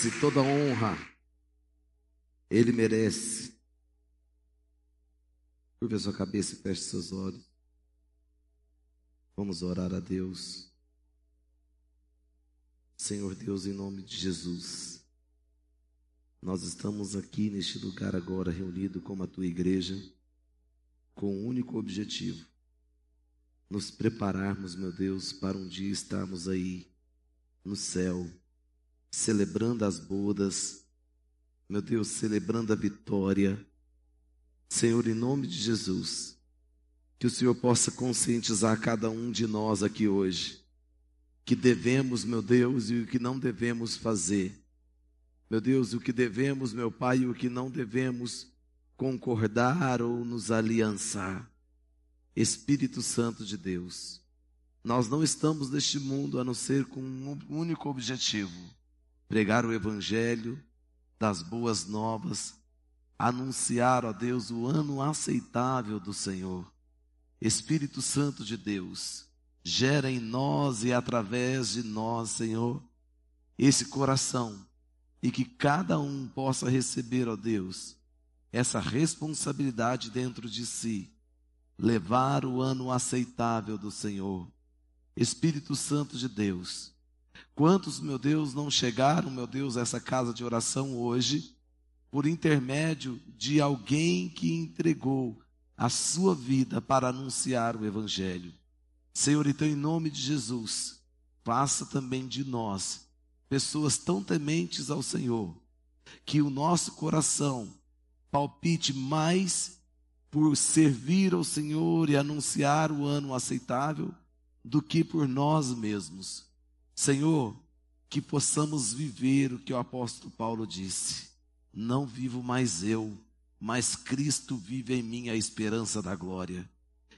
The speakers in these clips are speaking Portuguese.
merece toda honra. Ele merece. Curva sua cabeça e feche seus olhos. Vamos orar a Deus. Senhor Deus, em nome de Jesus, nós estamos aqui neste lugar agora reunido como a tua igreja, com um único objetivo: nos prepararmos, meu Deus, para um dia estarmos aí no céu, celebrando as bodas, meu Deus, celebrando a vitória. Senhor, em nome de Jesus, que o Senhor possa conscientizar cada um de nós aqui hoje, que devemos, meu Deus, e o que não devemos fazer. Meu Deus, o que devemos, meu Pai, e o que não devemos concordar ou nos aliançar. Espírito Santo de Deus, nós não estamos neste mundo a não ser com um único objetivo: pregar o Evangelho das boas novas, anunciar, ó Deus, o ano aceitável do Senhor. Espírito Santo de Deus, gera em nós e através de nós, Senhor, esse coração e que cada um possa receber, ó Deus, essa responsabilidade dentro de si, levar o ano aceitável do Senhor Espírito Santo de Deus. Quantos, meu Deus, não chegaram, meu Deus, a essa casa de oração hoje, por intermédio de alguém que entregou a sua vida para anunciar o Evangelho. Senhor, então, em nome de Jesus, faça também de nós pessoas tão tementes ao Senhor, que o nosso coração palpite mais por servir ao Senhor e anunciar o ano aceitável do que por nós mesmos. Senhor, que possamos viver o que o apóstolo Paulo disse: Não vivo mais eu, mas Cristo vive em mim a esperança da glória.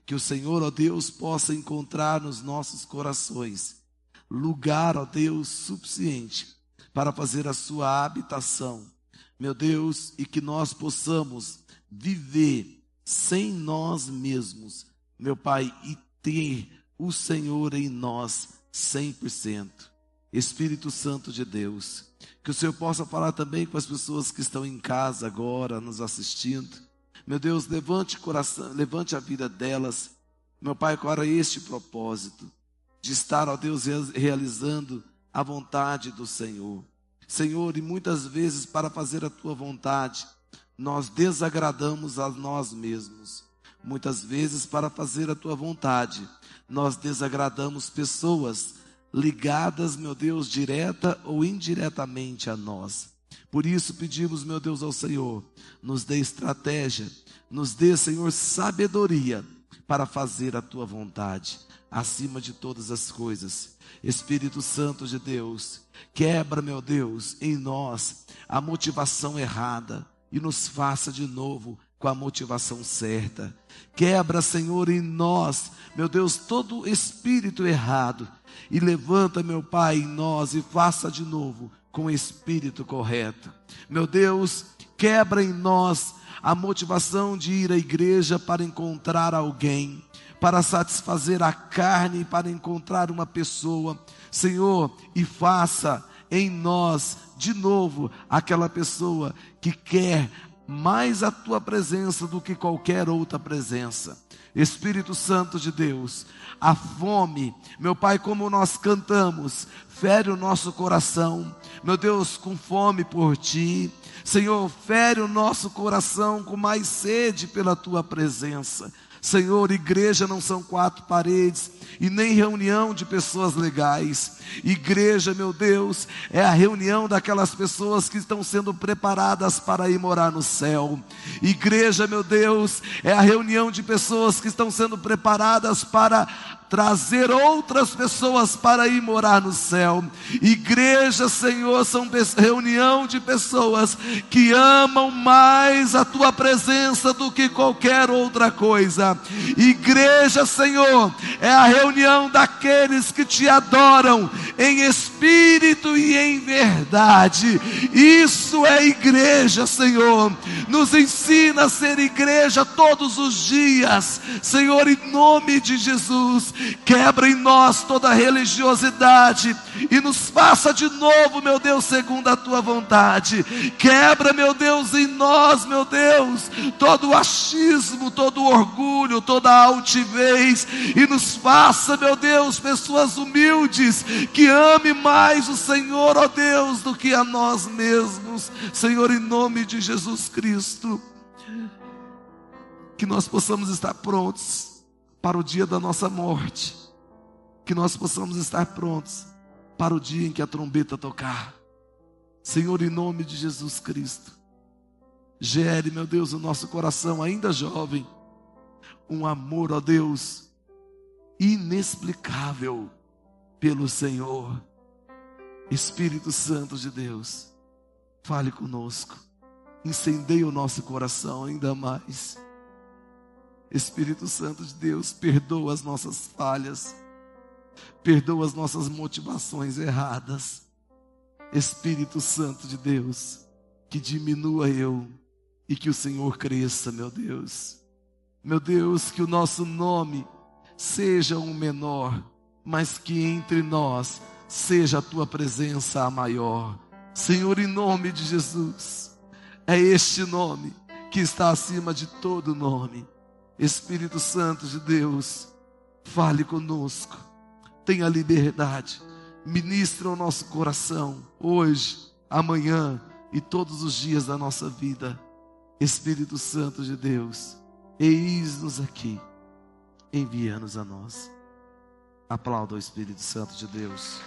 Que o Senhor, ó Deus, possa encontrar nos nossos corações lugar, ó Deus, suficiente para fazer a sua habitação. Meu Deus, e que nós possamos viver sem nós mesmos, meu Pai, e ter o Senhor em nós 100%. Espírito Santo de Deus, que o Senhor possa falar também com as pessoas que estão em casa agora, nos assistindo. Meu Deus, levante coração, levante a vida delas. Meu Pai, era este propósito? De estar, ó Deus, realizando a vontade do Senhor. Senhor, e muitas vezes para fazer a tua vontade, nós desagradamos a nós mesmos. Muitas vezes para fazer a tua vontade, nós desagradamos pessoas ligadas, meu Deus, direta ou indiretamente a nós. Por isso pedimos, meu Deus, ao Senhor, nos dê estratégia, nos dê, Senhor, sabedoria para fazer a tua vontade, acima de todas as coisas. Espírito Santo de Deus, quebra, meu Deus, em nós a motivação errada e nos faça de novo com a motivação certa. Quebra, Senhor, em nós, meu Deus, todo espírito errado e levanta, meu Pai, em nós e faça de novo com o espírito correto. Meu Deus, quebra em nós a motivação de ir à igreja para encontrar alguém, para satisfazer a carne, para encontrar uma pessoa. Senhor, e faça em nós de novo aquela pessoa que quer mais a tua presença do que qualquer outra presença. Espírito Santo de Deus, a fome, meu Pai, como nós cantamos, fere o nosso coração, meu Deus, com fome por ti. Senhor, fere o nosso coração com mais sede pela tua presença. Senhor, igreja não são quatro paredes e nem reunião de pessoas legais. Igreja, meu Deus, é a reunião daquelas pessoas que estão sendo preparadas para ir morar no céu. Igreja, meu Deus, é a reunião de pessoas que estão sendo preparadas para trazer outras pessoas para ir morar no céu. Igreja, Senhor, são reunião de pessoas que amam mais a tua presença do que qualquer outra coisa. Igreja, Senhor, é a reunião daqueles que te adoram em espírito e em verdade. Isso é igreja, Senhor. Nos ensina a ser igreja todos os dias, Senhor, em nome de Jesus. Quebra em nós toda religiosidade e nos faça de novo, meu Deus, segundo a tua vontade. Quebra, meu Deus, em nós, meu Deus, todo o achismo, todo o orgulho, toda a altivez e nos faça, meu Deus, pessoas humildes que ame mais o Senhor, ó Deus, do que a nós mesmos. Senhor, em nome de Jesus Cristo, que nós possamos estar prontos para o dia da nossa morte que nós possamos estar prontos para o dia em que a trombeta tocar. Senhor, em nome de Jesus Cristo, gere, meu Deus, o nosso coração ainda jovem, um amor, ó Deus, inexplicável pelo Senhor. Espírito Santo de Deus, fale conosco, incendeie o nosso coração ainda mais. Espírito Santo de Deus, perdoa as nossas falhas perdoa as nossas motivações erradas. Espírito Santo de Deus, que diminua eu e que o Senhor cresça, meu Deus. Meu Deus, que o nosso nome seja um menor, mas que entre nós seja a tua presença a maior. Senhor, em nome de Jesus, é este nome que está acima de todo nome. Espírito Santo de Deus, fale conosco tenha liberdade, ministra o nosso coração, hoje, amanhã e todos os dias da nossa vida. Espírito Santo de Deus, eis-nos aqui, envia-nos a nós. Aplauda o Espírito Santo de Deus.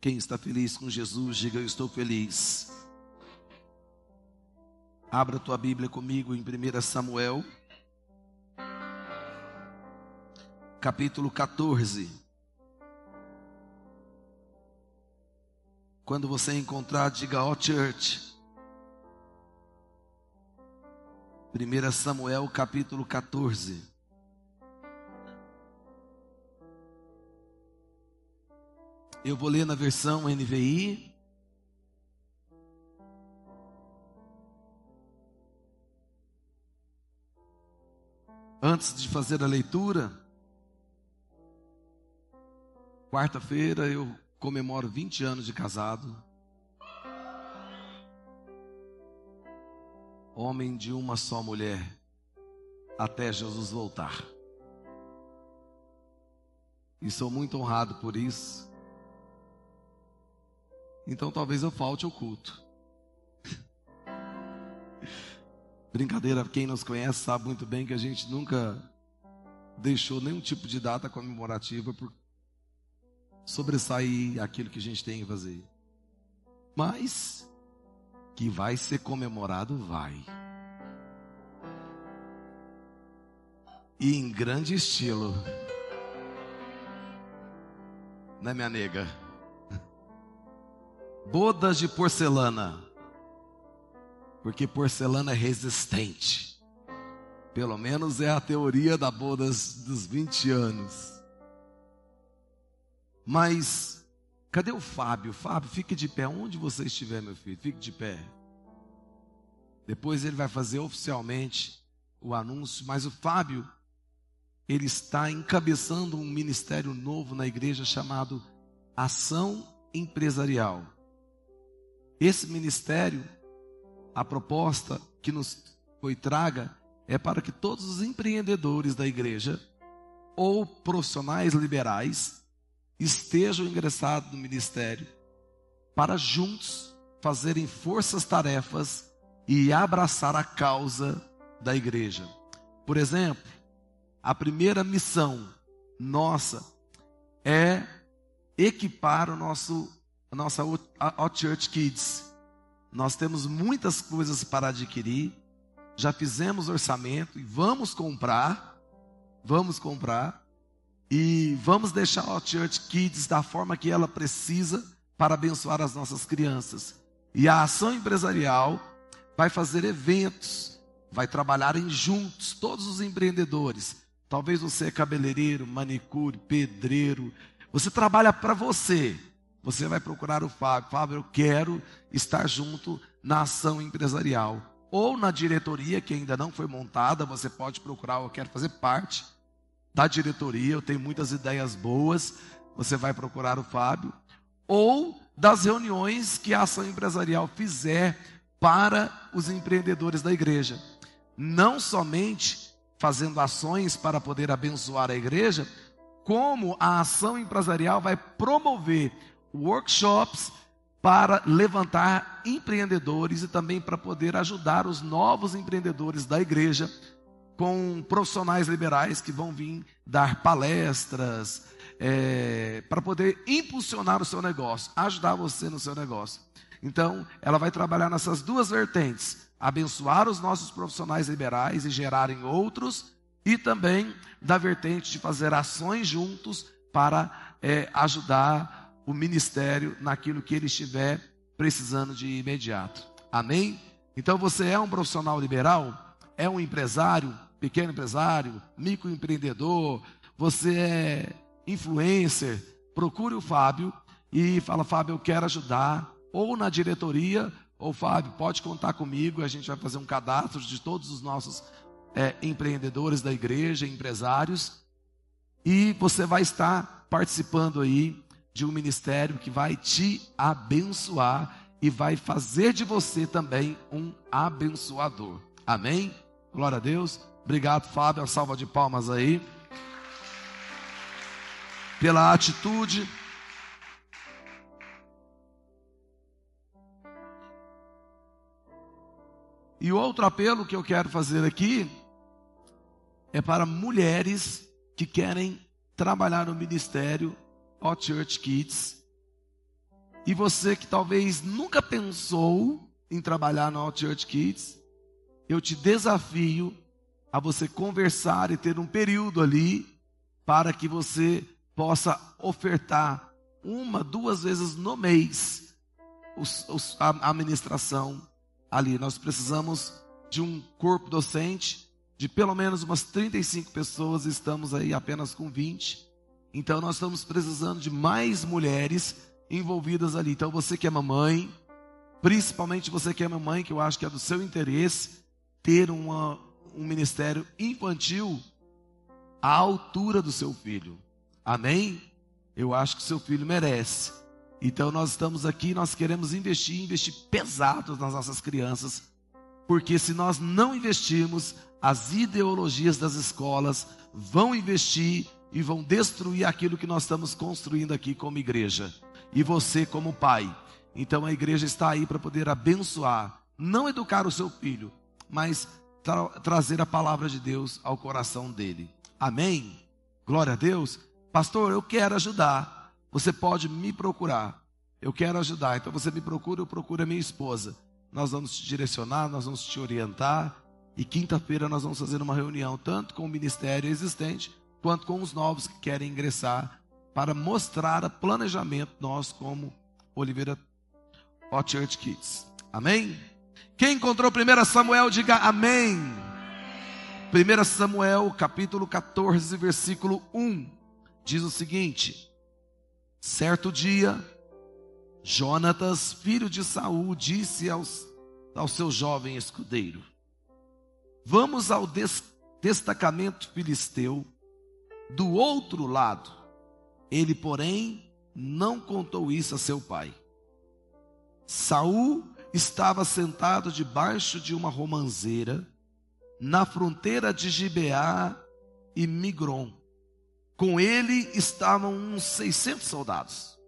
Quem está feliz com Jesus, diga eu estou feliz. Abra tua Bíblia comigo em 1 Samuel, capítulo 14. Quando você encontrar, diga ó oh, church. 1 Samuel capítulo 14. Eu vou ler na versão NVI. Antes de fazer a leitura, quarta-feira eu comemoro 20 anos de casado. Homem de uma só mulher, até Jesus voltar. E sou muito honrado por isso. Então talvez eu falte ao culto. Brincadeira, quem nos conhece sabe muito bem que a gente nunca deixou nenhum tipo de data comemorativa por sobressair aquilo que a gente tem que fazer. Mas que vai ser comemorado, vai. E em grande estilo. Né, minha nega? Bodas de porcelana, porque porcelana é resistente. Pelo menos é a teoria da bodas dos 20 anos. Mas, cadê o Fábio? Fábio, fique de pé. Onde você estiver, meu filho, fique de pé. Depois ele vai fazer oficialmente o anúncio, mas o Fábio, ele está encabeçando um ministério novo na igreja chamado Ação Empresarial. Esse ministério, a proposta que nos foi traga é para que todos os empreendedores da igreja ou profissionais liberais estejam ingressados no ministério para juntos fazerem forças-tarefas e abraçar a causa da igreja. Por exemplo, a primeira missão nossa é equipar o nosso nossa Out Church Kids. Nós temos muitas coisas para adquirir, já fizemos orçamento e vamos comprar, vamos comprar e vamos deixar a Out Church Kids da forma que ela precisa para abençoar as nossas crianças. E a ação empresarial vai fazer eventos, vai trabalhar em juntos, todos os empreendedores. Talvez você é cabeleireiro, manicure, pedreiro, você trabalha para você, você vai procurar o Fábio. Fábio, eu quero estar junto na ação empresarial. Ou na diretoria, que ainda não foi montada, você pode procurar, eu quero fazer parte da diretoria, eu tenho muitas ideias boas, você vai procurar o Fábio. Ou das reuniões que a ação empresarial fizer para os empreendedores da igreja. Não somente fazendo ações para poder abençoar a igreja, como a ação empresarial vai promover workshops para levantar empreendedores e também para poder ajudar os novos empreendedores da igreja com profissionais liberais que vão vir dar palestras é, para poder impulsionar o seu negócio, ajudar você no seu negócio. Então, ela vai trabalhar nessas duas vertentes: abençoar os nossos profissionais liberais e gerarem outros, e também da vertente de fazer ações juntos para é, ajudar o ministério naquilo que ele estiver precisando de imediato. Amém? Então você é um profissional liberal, é um empresário, pequeno empresário, microempreendedor, você é influencer, procure o Fábio e fala, Fábio, eu quero ajudar, ou na diretoria, ou Fábio, pode contar comigo, a gente vai fazer um cadastro de todos os nossos é, empreendedores da igreja, empresários, e você vai estar participando aí de um ministério que vai te abençoar e vai fazer de você também um abençoador. Amém? Glória a Deus. Obrigado, Fábio. Uma salva de palmas aí. Pela atitude. E outro apelo que eu quero fazer aqui é para mulheres que querem trabalhar no ministério Hot Church Kids. E você que talvez nunca pensou em trabalhar no Hot Church Kids, eu te desafio a você conversar e ter um período ali para que você possa ofertar uma, duas vezes no mês os, os, a administração ali. Nós precisamos de um corpo docente de pelo menos umas 35 pessoas, estamos aí apenas com 20. Então nós estamos precisando de mais mulheres envolvidas ali. Então você que é mamãe, principalmente você que é mamãe, que eu acho que é do seu interesse, ter uma, um ministério infantil à altura do seu filho. Amém? Eu acho que seu filho merece. Então nós estamos aqui, nós queremos investir, investir pesado nas nossas crianças, porque se nós não investirmos, as ideologias das escolas vão investir e vão destruir aquilo que nós estamos construindo aqui como igreja. E você, como pai. Então a igreja está aí para poder abençoar, não educar o seu filho, mas tra trazer a palavra de Deus ao coração dele. Amém? Glória a Deus. Pastor, eu quero ajudar. Você pode me procurar. Eu quero ajudar. Então você me procura, eu procuro a minha esposa. Nós vamos te direcionar, nós vamos te orientar. E quinta-feira nós vamos fazer uma reunião, tanto com o ministério existente, quanto com os novos que querem ingressar, para mostrar o planejamento nós como Oliveira Hot Church Kids. Amém? Quem encontrou 1 Samuel, diga amém. 1 Samuel, capítulo 14, versículo 1, diz o seguinte: Certo dia, Jonatas, filho de Saul, disse aos, ao seu jovem escudeiro: Vamos ao des, destacamento filisteu do outro lado. Ele, porém, não contou isso a seu pai. Saul estava sentado debaixo de uma romanceira na fronteira de Gibeá e Migron. Com ele estavam uns 600 soldados,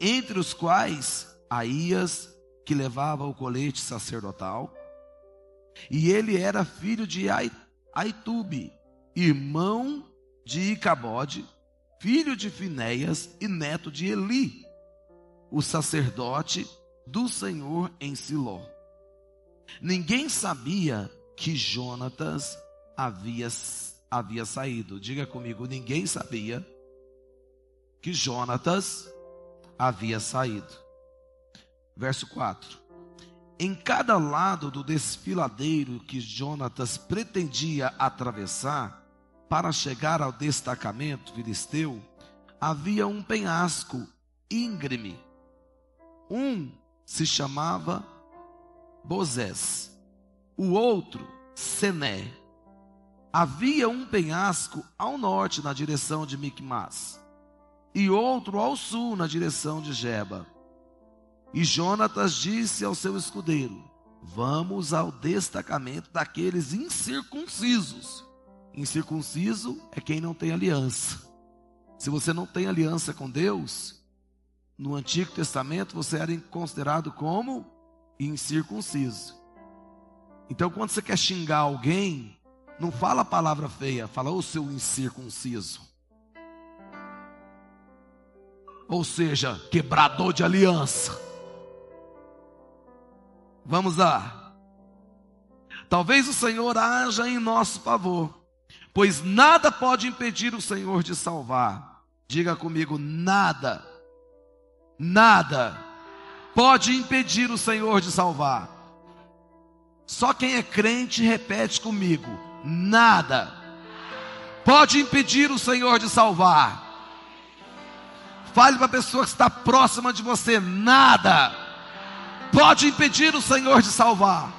entre os quais Aías, que levava o colete sacerdotal, e ele era filho de Aitube, irmão de Icabode, filho de Finéias e neto de Eli, o sacerdote do Senhor em Siló. Ninguém sabia que Jonatas havia, havia saído. Diga comigo, ninguém sabia que Jonatas havia saído. Verso 4. Em cada lado do desfiladeiro que Jonatas pretendia atravessar, para chegar ao destacamento filisteu, havia um penhasco íngreme. Um se chamava Bozés, o outro Sené. Havia um penhasco ao norte na direção de Micmas e outro ao sul na direção de Geba. E Jonatas disse ao seu escudeiro: Vamos ao destacamento daqueles incircuncisos. Incircunciso é quem não tem aliança. Se você não tem aliança com Deus, no Antigo Testamento você era considerado como incircunciso. Então, quando você quer xingar alguém, não fala a palavra feia, fala o seu incircunciso. Ou seja, quebrador de aliança. Vamos lá. Talvez o Senhor haja em nosso favor, pois nada pode impedir o Senhor de salvar. Diga comigo, nada, nada pode impedir o Senhor de salvar. Só quem é crente repete comigo: nada pode impedir o Senhor de salvar. Fale para a pessoa que está próxima de você: nada pode impedir o Senhor de salvar.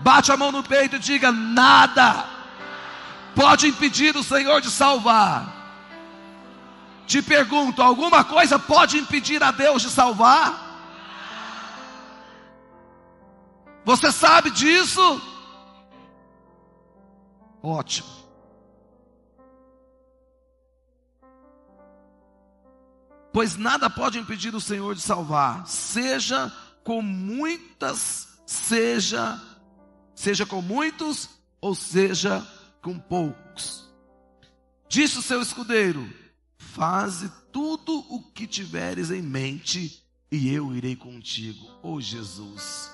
Bate a mão no peito e diga: nada pode impedir o Senhor de salvar. Te pergunto: alguma coisa pode impedir a Deus de salvar? Você sabe disso? Ótimo. pois nada pode impedir o Senhor de salvar, seja com muitas, seja, seja com muitos, ou seja com poucos. Disse o seu escudeiro: Faze tudo o que tiveres em mente, e eu irei contigo. Oh Jesus,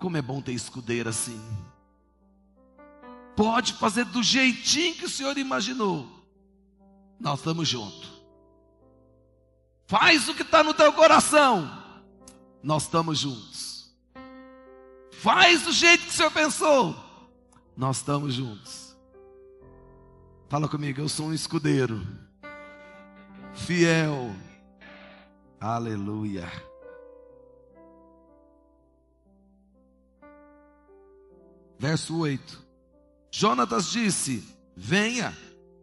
como é bom ter escudeiro assim. Pode fazer do jeitinho que o Senhor imaginou. Nós estamos juntos. Faz o que está no teu coração. Nós estamos juntos. Faz do jeito que o Senhor pensou. Nós estamos juntos. Fala comigo, eu sou um escudeiro. Fiel. Aleluia. Verso 8. Jonatas disse: Venha,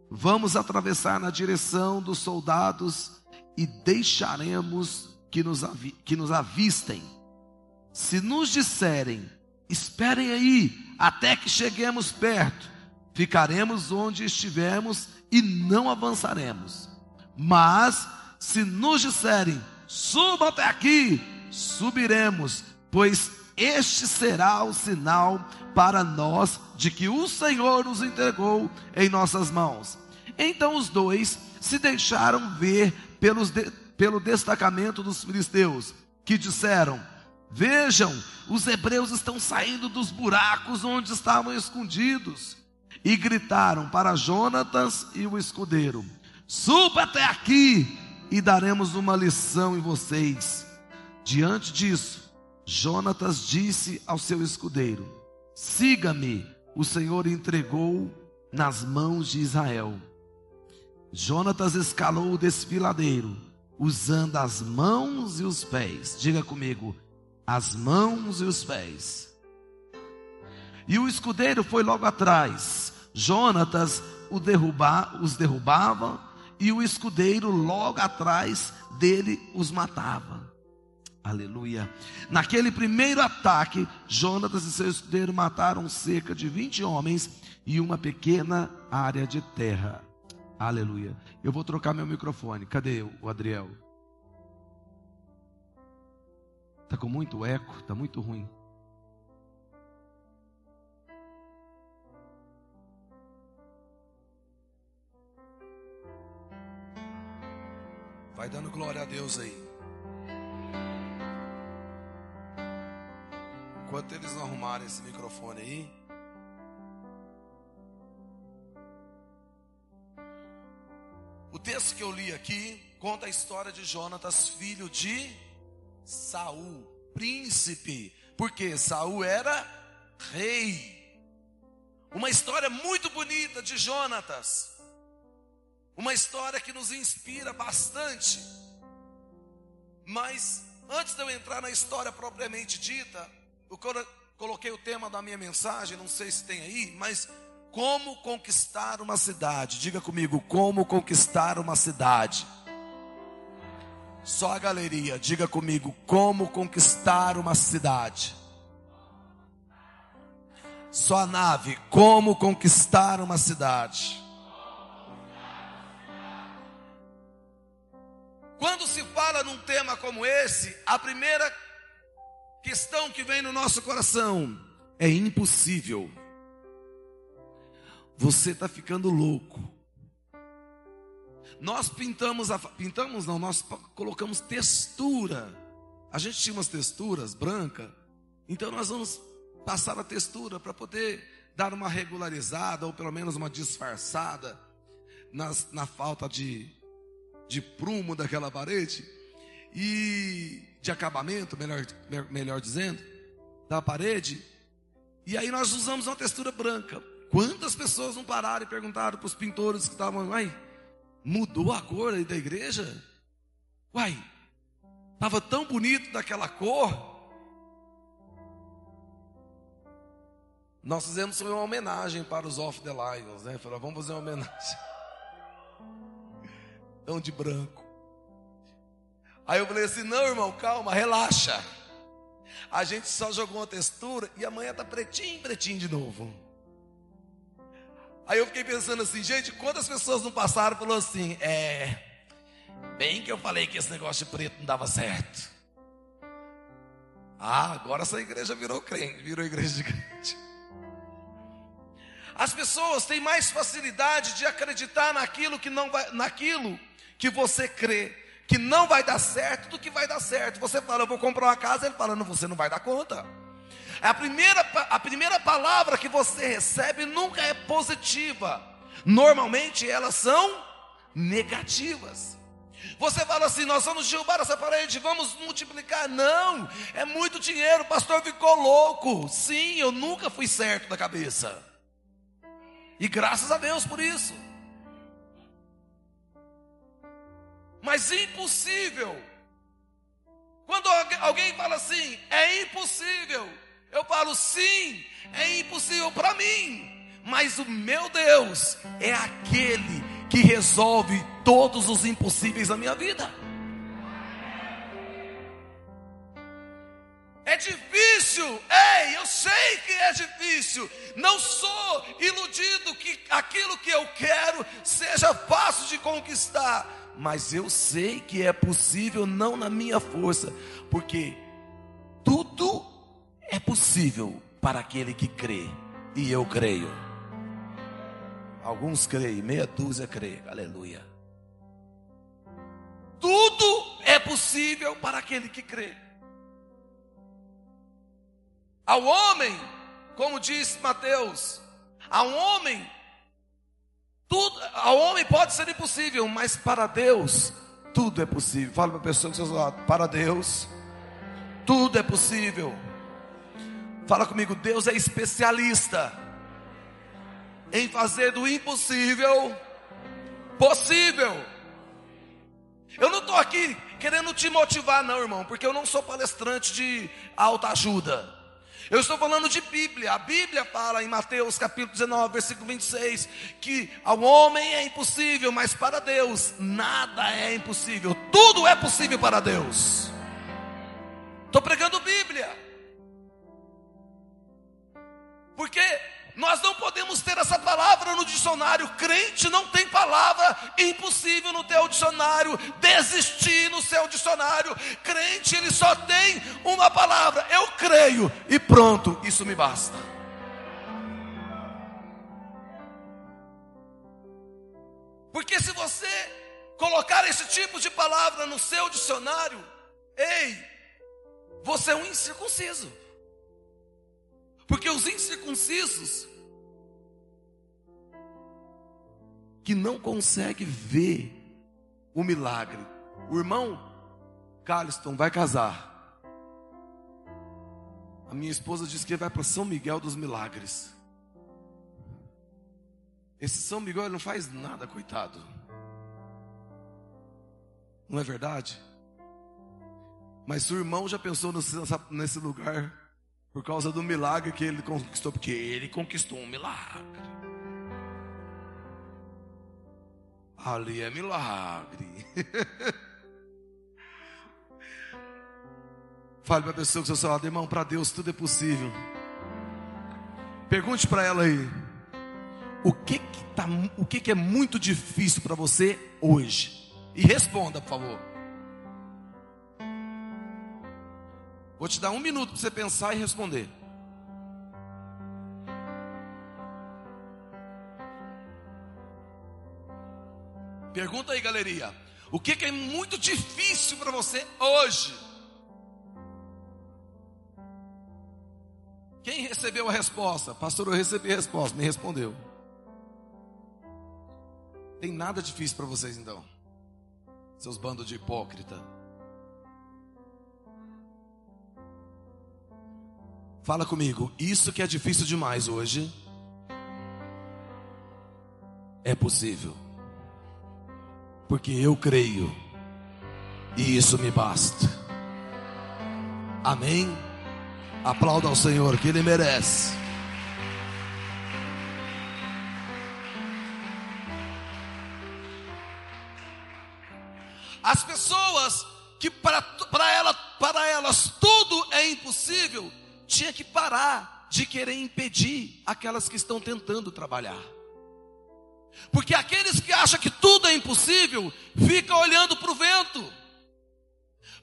vamos atravessar na direção dos soldados e deixaremos que nos, que nos avistem. Se nos disserem, esperem aí, até que cheguemos perto, ficaremos onde estivermos e não avançaremos. Mas, se nos disserem, suba até aqui, subiremos, pois este será o sinal para nós de que o Senhor nos entregou em nossas mãos. Então os dois se deixaram ver pelos de, pelo destacamento dos filisteus, que disseram: Vejam, os hebreus estão saindo dos buracos onde estavam escondidos. E gritaram para Jonatas e o escudeiro: Suba até aqui e daremos uma lição em vocês. Diante disso, Jonatas disse ao seu escudeiro: Siga-me, o Senhor entregou nas mãos de Israel. Jonatas escalou o desfiladeiro, usando as mãos e os pés. Diga comigo, as mãos e os pés. E o escudeiro foi logo atrás. Jonatas o derruba, os derrubava, e o escudeiro logo atrás dele os matava. Aleluia. Naquele primeiro ataque, Jonatas e seu escudeiro mataram cerca de 20 homens e uma pequena área de terra. Aleluia. Eu vou trocar meu microfone. Cadê o Adriel? Tá com muito eco, tá muito ruim. Vai dando glória a Deus aí. Enquanto eles não arrumarem esse microfone aí, O texto que eu li aqui conta a história de Jonatas, filho de Saul, príncipe, porque Saul era rei. Uma história muito bonita de Jonatas. Uma história que nos inspira bastante. Mas antes de eu entrar na história propriamente dita, eu coloquei o tema da minha mensagem, não sei se tem aí, mas como conquistar uma cidade. Diga comigo, como conquistar uma cidade. Só a galeria, diga comigo, como conquistar uma cidade. Só a nave, como conquistar uma cidade. Quando se fala num tema como esse, a primeira questão que vem no nosso coração é impossível. Você está ficando louco. Nós pintamos, a, pintamos não, nós colocamos textura. A gente tinha umas texturas branca, então nós vamos passar a textura para poder dar uma regularizada ou pelo menos uma disfarçada nas, na falta de, de prumo daquela parede e de acabamento, melhor, melhor dizendo, da parede. E aí nós usamos uma textura branca. Quantas pessoas não pararam e perguntaram para os pintores que estavam, uai, mudou a cor aí da igreja? Uai, estava tão bonito daquela cor. Nós fizemos uma homenagem para os Off the Lions, né? Falamos, vamos fazer uma homenagem. Tão de branco. Aí eu falei assim: não, irmão, calma, relaxa. A gente só jogou uma textura e amanhã tá pretinho, pretinho de novo. Aí eu fiquei pensando assim, gente, quantas pessoas não passaram falou assim, é, bem que eu falei que esse negócio de preto não dava certo. Ah, agora essa igreja virou crente, virou igreja de crente. As pessoas têm mais facilidade de acreditar naquilo que não vai, naquilo que você crê, que não vai dar certo, do que vai dar certo. Você fala, eu vou comprar uma casa, ele fala, não, você não vai dar conta. A primeira, a primeira palavra que você recebe nunca é positiva. Normalmente elas são negativas. Você fala assim: nós vamos derrubar essa parede, vamos multiplicar. Não, é muito dinheiro, o pastor ficou louco. Sim, eu nunca fui certo da cabeça. E graças a Deus por isso. Mas impossível. Quando alguém fala assim, é impossível. Eu falo, sim, é impossível para mim, mas o meu Deus é aquele que resolve todos os impossíveis da minha vida. É difícil, ei, eu sei que é difícil. Não sou iludido que aquilo que eu quero seja fácil de conquistar, mas eu sei que é possível, não na minha força, porque tudo é possível para aquele que crê, e eu creio. Alguns creem, meia dúzia crê, aleluia. Tudo é possível para aquele que crê. Ao homem, como diz Mateus, a um homem, tudo, ao homem pode ser impossível, mas para Deus tudo é possível. Fala para a pessoa que está ao para Deus tudo é possível. Fala comigo, Deus é especialista em fazer do impossível possível. Eu não estou aqui querendo te motivar, não, irmão, porque eu não sou palestrante de alta ajuda. Eu estou falando de Bíblia. A Bíblia fala em Mateus capítulo 19, versículo 26, que ao homem é impossível, mas para Deus nada é impossível. Tudo é possível para Deus. Estou pregando Bíblia. Porque nós não podemos ter essa palavra no dicionário. Crente não tem palavra impossível no teu dicionário. Desistir no seu dicionário. Crente, ele só tem uma palavra. Eu creio. E pronto, isso me basta. Porque se você colocar esse tipo de palavra no seu dicionário, ei, você é um incircunciso. Porque os incircuncisos que não conseguem ver o milagre. O irmão Carliston vai casar. A minha esposa diz que vai para São Miguel dos Milagres. Esse São Miguel não faz nada, coitado. Não é verdade? Mas seu irmão já pensou nesse lugar por causa do milagre que ele conquistou, porque ele conquistou um milagre. Ali é milagre. Fale para a pessoa que você fala, irmão, para Deus tudo é possível. Pergunte para ela aí, o que que, tá, o que que é muito difícil para você hoje? E responda, por favor. Vou te dar um minuto para você pensar e responder. Pergunta aí, galeria. O que, é muito difícil para você hoje? Quem recebeu a resposta? Pastor, eu recebi a resposta, me respondeu. Tem nada difícil para vocês então, seus bandos de hipócrita. Fala comigo, isso que é difícil demais hoje é possível porque eu creio e isso me basta. Amém? Aplauda ao Senhor que Ele merece. As pessoas que para, para, ela, para elas tudo é impossível, tinha que parar de querer impedir aquelas que estão tentando trabalhar. Porque aqueles que acham que tudo é impossível, ficam olhando para o vento.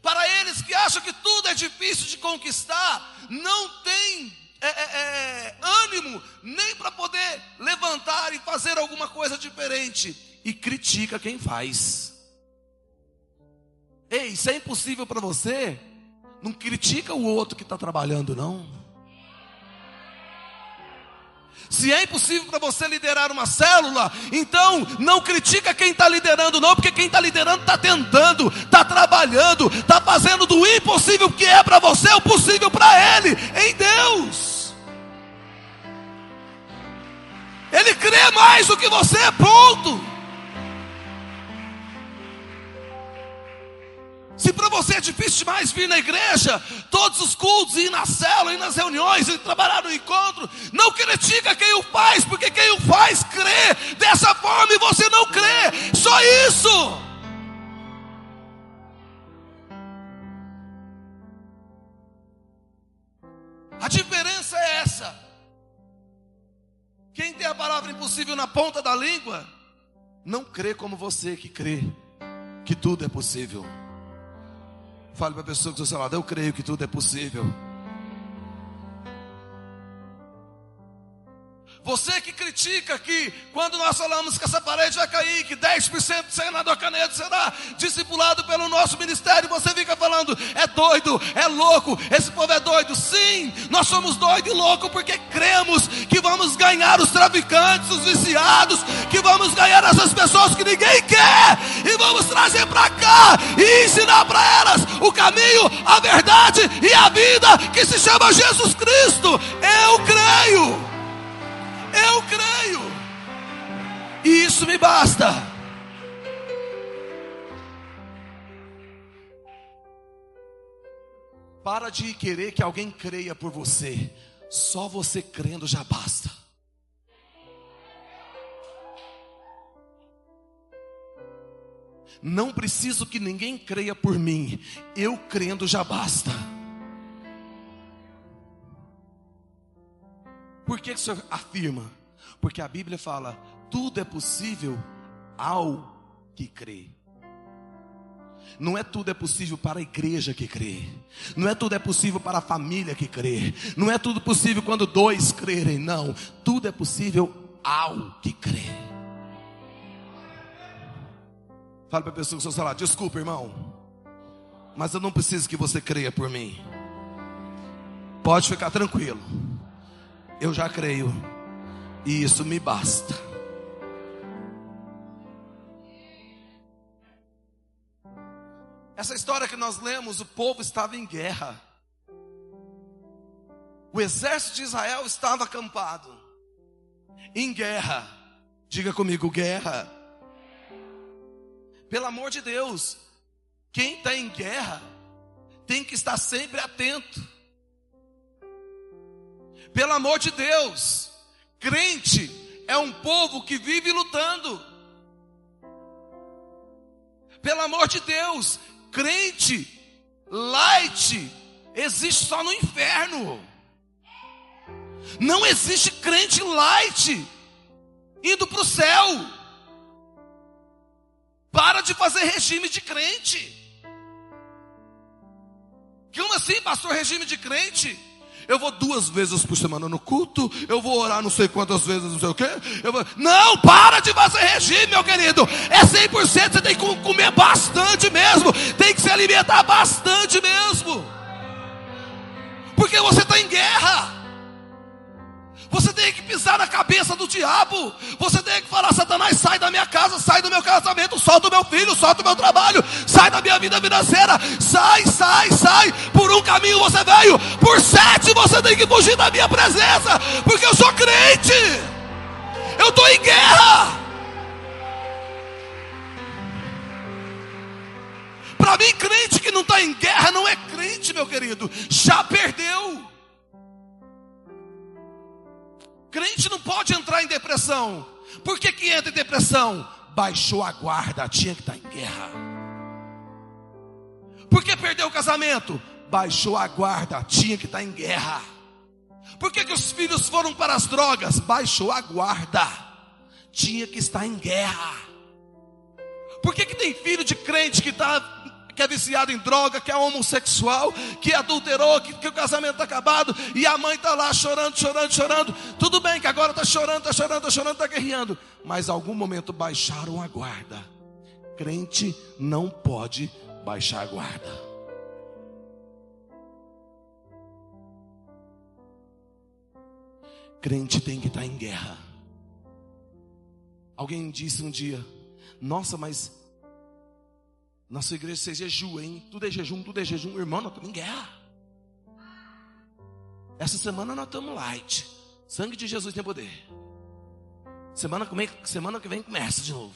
Para eles que acham que tudo é difícil de conquistar, não tem é, é, é, ânimo nem para poder levantar e fazer alguma coisa diferente. E critica quem faz. Ei, isso é impossível para você? Não critica o outro que está trabalhando, não. Se é impossível para você liderar uma célula, então não critica quem está liderando, não, porque quem está liderando está tentando, está trabalhando, está fazendo do impossível que é para você o possível para ele, em Deus. Ele crê mais do que você, ponto. Se para você é difícil demais vir na igreja, todos os cultos, ir na célula, ir nas reuniões, ir trabalhar no encontro, não critica quem o faz, porque quem o faz crê dessa forma e você não crê. Só isso. A diferença é essa. Quem tem a palavra impossível na ponta da língua, não crê como você que crê que tudo é possível. Fale para a pessoa que do seu lado, eu creio que tudo é possível. Você que critica que quando nós falamos que essa parede vai cair, que 10% do senador Canedo será discipulado pelo nosso ministério, você fica falando, é doido, é louco, esse povo é doido. Sim, nós somos doidos e loucos porque cremos que vamos ganhar os traficantes, os viciados, que vamos ganhar essas pessoas que ninguém quer e vamos trazer para cá e ensinar para elas o caminho, a verdade e a vida que se chama Jesus Cristo. Eu creio. Eu creio. E isso me basta. Para de querer que alguém creia por você. Só você crendo já basta. Não preciso que ninguém creia por mim. Eu crendo já basta. Por que, que o senhor afirma? Porque a Bíblia fala: tudo é possível ao que crê. Não é tudo é possível para a igreja que crê. Não é tudo é possível para a família que crê. Não é tudo possível quando dois crerem. Não. Tudo é possível ao que crê. Fala para a pessoa que seu salário. Desculpa, irmão. Mas eu não preciso que você creia por mim. Pode ficar tranquilo eu já creio, e isso me basta. Essa história que nós lemos, o povo estava em guerra. O exército de Israel estava acampado em guerra. Diga comigo, guerra. Pelo amor de Deus, Quem está em guerra tem que estar sempre atento. Pelo amor de Deus, crente é um povo que vive lutando. Pelo amor de Deus, crente, light, existe só no inferno. Não existe crente light indo para o céu. Para de fazer regime de crente. Como assim, pastor, regime de crente? Eu vou duas vezes por semana no culto, eu vou orar não sei quantas vezes, não sei o quê. Vou... Não, para de fazer regime, meu querido. É 100%, você tem que comer bastante mesmo. Tem que se alimentar bastante mesmo. Porque você está em guerra. Você tem que pisar na cabeça do diabo. Você tem que falar: Satanás, sai da minha casa, sai do meu casamento, solta o meu filho, solta o meu trabalho, sai da minha vida financeira. Sai, sai, sai. Por um caminho você veio, por sete você tem que fugir da minha presença, porque eu sou crente. Eu estou em guerra. Para mim, crente que não está em guerra não é crente, meu querido. Já perdeu. Crente não pode entrar em depressão. Por que, que entra em depressão? Baixou a guarda, tinha que estar em guerra. Por que perdeu o casamento? Baixou a guarda, tinha que estar em guerra. Por que, que os filhos foram para as drogas? Baixou a guarda, tinha que estar em guerra. Por que, que tem filho de crente que está que é viciado em droga, que é homossexual, que adulterou, que, que o casamento está acabado, e a mãe está lá chorando, chorando, chorando. Tudo bem que agora está chorando, está chorando, está chorando, está guerreando. Mas algum momento baixaram a guarda. Crente não pode baixar a guarda. Crente tem que estar tá em guerra. Alguém disse um dia: Nossa, mas na sua igreja você jejua, hein? Tudo é jejum, tudo é jejum. Irmão, nós estamos em guerra. Essa semana nós estamos light. Sangue de Jesus tem poder. Semana que semana que vem começa de novo.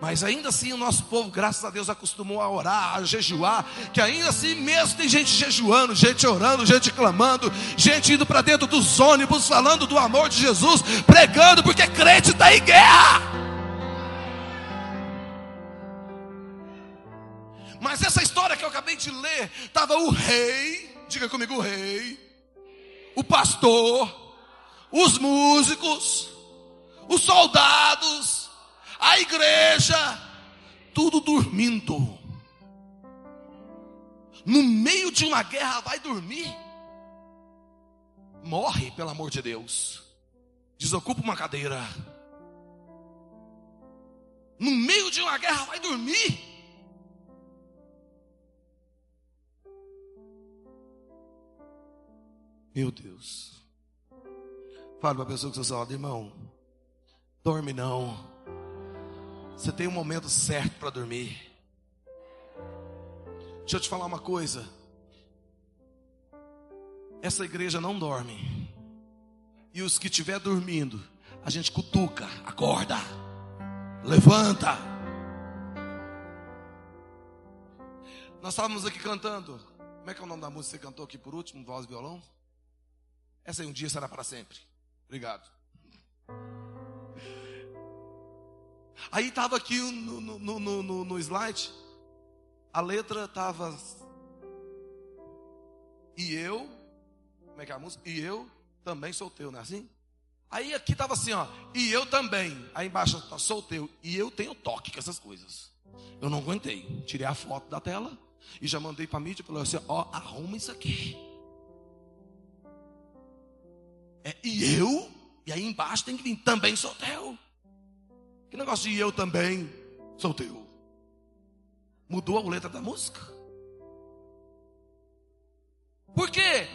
Mas ainda assim o nosso povo, graças a Deus, acostumou a orar, a jejuar. Que ainda assim mesmo tem gente jejuando, gente orando, gente clamando, gente indo para dentro dos ônibus, falando do amor de Jesus, pregando, porque crente está em guerra. Mas essa história que eu acabei de ler, estava o rei, diga comigo o rei, o pastor, os músicos, os soldados, a igreja, tudo dormindo. No meio de uma guerra, vai dormir. Morre, pelo amor de Deus. Desocupa uma cadeira. No meio de uma guerra, vai dormir. Meu Deus. Fala para a pessoa que você fala, irmão, dorme não. Você tem um momento certo para dormir. Deixa eu te falar uma coisa. Essa igreja não dorme. E os que estiver dormindo, a gente cutuca, acorda, levanta. Nós estávamos aqui cantando. Como é que é o nome da música que você cantou aqui por último, voz e violão? Essa aí um dia será para sempre. Obrigado. Aí estava aqui no, no, no, no, no slide, a letra estava. E eu, como é que é a música? E eu também sou teu, não é assim? Aí aqui estava assim, ó, e eu também. Aí embaixo sou teu. E eu tenho toque com essas coisas. Eu não aguentei. Tirei a foto da tela e já mandei para a mídia, falei assim, ó, arruma isso aqui. É, e eu? E aí embaixo tem que vir, também sou teu. Que negócio de eu também sou teu? Mudou a letra da música? Por quê?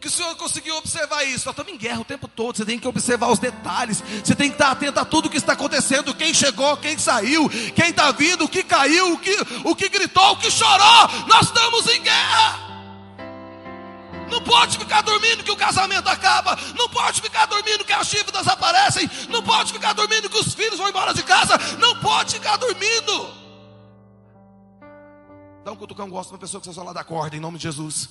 que o Senhor conseguiu observar isso. Nós estamos em guerra o tempo todo. Você tem que observar os detalhes. Você tem que estar atento a tudo que está acontecendo. Quem chegou, quem saiu, quem está vindo, o que caiu, o que, o que gritou, o que chorou. Nós estamos em guerra. Não pode ficar dormindo que o casamento acaba. Não pode ficar dormindo que as dívidas aparecem. Não pode ficar dormindo que os filhos vão embora de casa. Não pode ficar dormindo. Dá um cutucão, gosto uma pessoa que você só lá da corda, em nome de Jesus.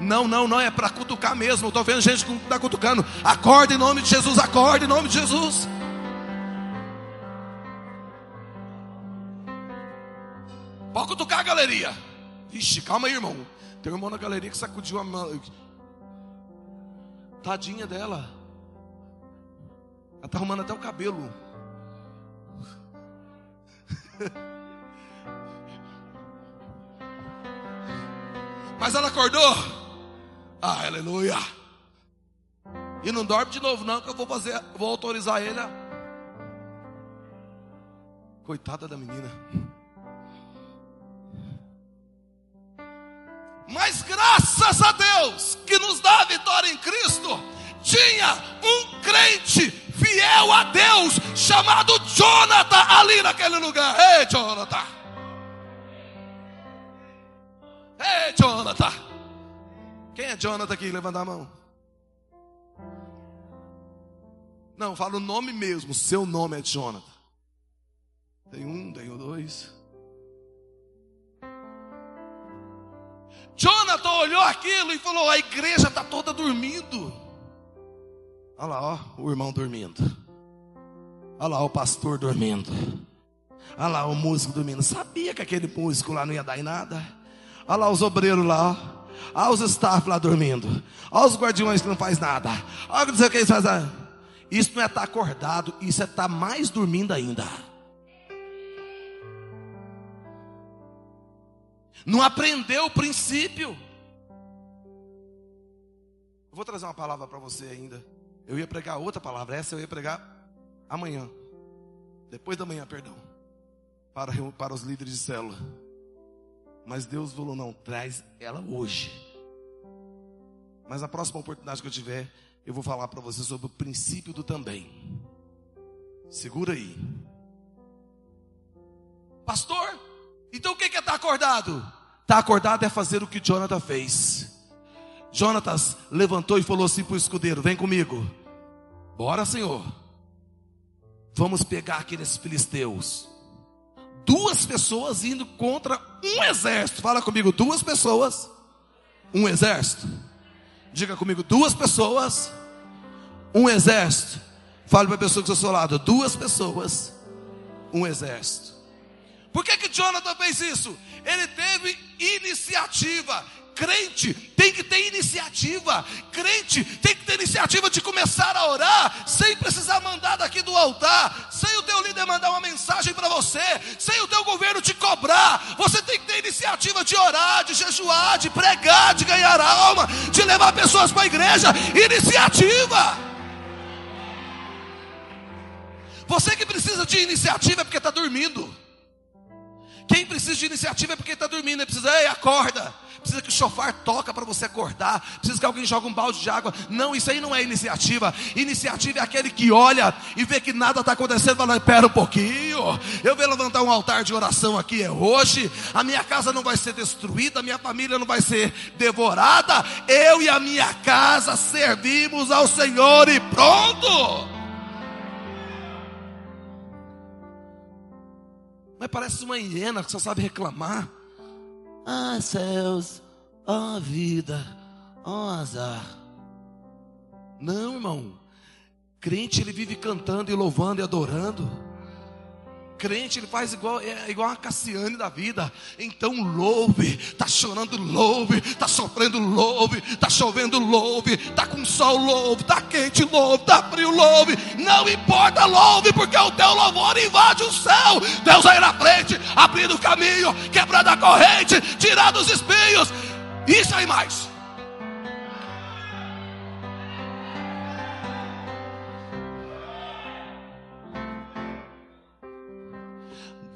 Não, não, não, é para cutucar mesmo. Estou vendo gente que está cutucando. Acorda em nome de Jesus, acorda em nome de Jesus. Pode cutucar, galeria. Calma aí, irmão. Tem um irmão na galeria que sacudiu a mão. Tadinha dela. Ela está arrumando até o cabelo. Mas ela acordou. Ah, aleluia. E não dorme de novo, não, que eu vou fazer, vou autorizar ele. Coitada da menina. Mas graças a Deus que nos dá a vitória em Cristo, tinha um crente fiel a Deus chamado Jonathan ali naquele lugar. Ei, Jonathan! Ei, Jonathan! Quem é Jonathan aqui? Levanta a mão. Não, fala o nome mesmo. Seu nome é Jonathan. Tem um, tem dois. Jonathan olhou aquilo e falou: a igreja está toda dormindo. Olha lá, ó, o irmão dormindo. Olha lá, o pastor dormindo. Olha lá, o músico dormindo. Sabia que aquele músico lá não ia dar em nada. Olha lá os obreiros lá. Olha os staff lá dormindo. Olha os guardiões que não faz nada. Olha o que eles fazem. Isso não é estar tá acordado, isso é estar tá mais dormindo ainda. Não aprendeu o princípio. Vou trazer uma palavra para você ainda. Eu ia pregar outra palavra, essa eu ia pregar amanhã. Depois da manhã, perdão. Para, para os líderes de célula. Mas Deus falou: não, traz ela hoje. Mas na próxima oportunidade que eu tiver, eu vou falar para você sobre o princípio do também. Segura aí. Pastor, então o que é estar tá acordado? Estar tá acordado é fazer o que Jonathan fez. Jonatas levantou e falou assim para o escudeiro: Vem comigo. Bora, Senhor. Vamos pegar aqueles filisteus. Duas pessoas indo contra um exército. Fala comigo, duas pessoas, um exército. Diga comigo, duas pessoas, um exército. Fale para a pessoa que está ao seu lado, duas pessoas, um exército. Por que que Jonathan fez isso? Ele teve iniciativa crente tem que ter iniciativa. Crente tem que ter iniciativa de começar a orar sem precisar mandar daqui do altar, sem o teu líder mandar uma mensagem para você, sem o teu governo te cobrar. Você tem que ter iniciativa de orar, de jejuar, de pregar, de ganhar alma, de levar pessoas para a igreja. Iniciativa. Você que precisa de iniciativa é porque está dormindo. Quem precisa de iniciativa é porque está dormindo. Ele precisa, ei, acorda precisa que o chofar toca para você acordar, precisa que alguém jogue um balde de água. Não, isso aí não é iniciativa. Iniciativa é aquele que olha e vê que nada está acontecendo, fala, espera um pouquinho, eu vou levantar um altar de oração aqui é hoje, a minha casa não vai ser destruída, a minha família não vai ser devorada, eu e a minha casa servimos ao Senhor e pronto. Mas parece uma hiena que só sabe reclamar. Ah, céus, ó oh, vida, ó oh, azar. Não, irmão. Crente ele vive cantando e louvando e adorando. Crente ele faz igual é igual a Cassiane da vida. Então louve, tá chorando louve, tá sofrendo louve, tá chovendo louve, tá com sol louve, tá quente louve, tá frio louve. Não importa louve, porque o teu louvor invade o céu. Deus aí na frente, abrindo o caminho, quebrando a corrente, tirando os espinhos. Isso aí mais.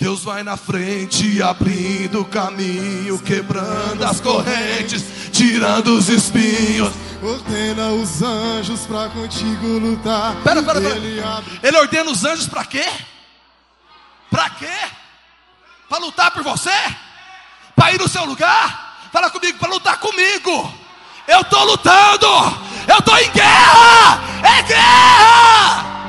Deus vai na frente, abrindo o caminho, quebrando as correntes, tirando os espinhos. Ordena os anjos para contigo lutar. Pera, pera, pera. Ele, abre... Ele ordena os anjos para quê? Para quê? Para lutar por você? Para ir no seu lugar? Fala comigo, para lutar comigo. Eu estou lutando. Eu estou em guerra. É guerra.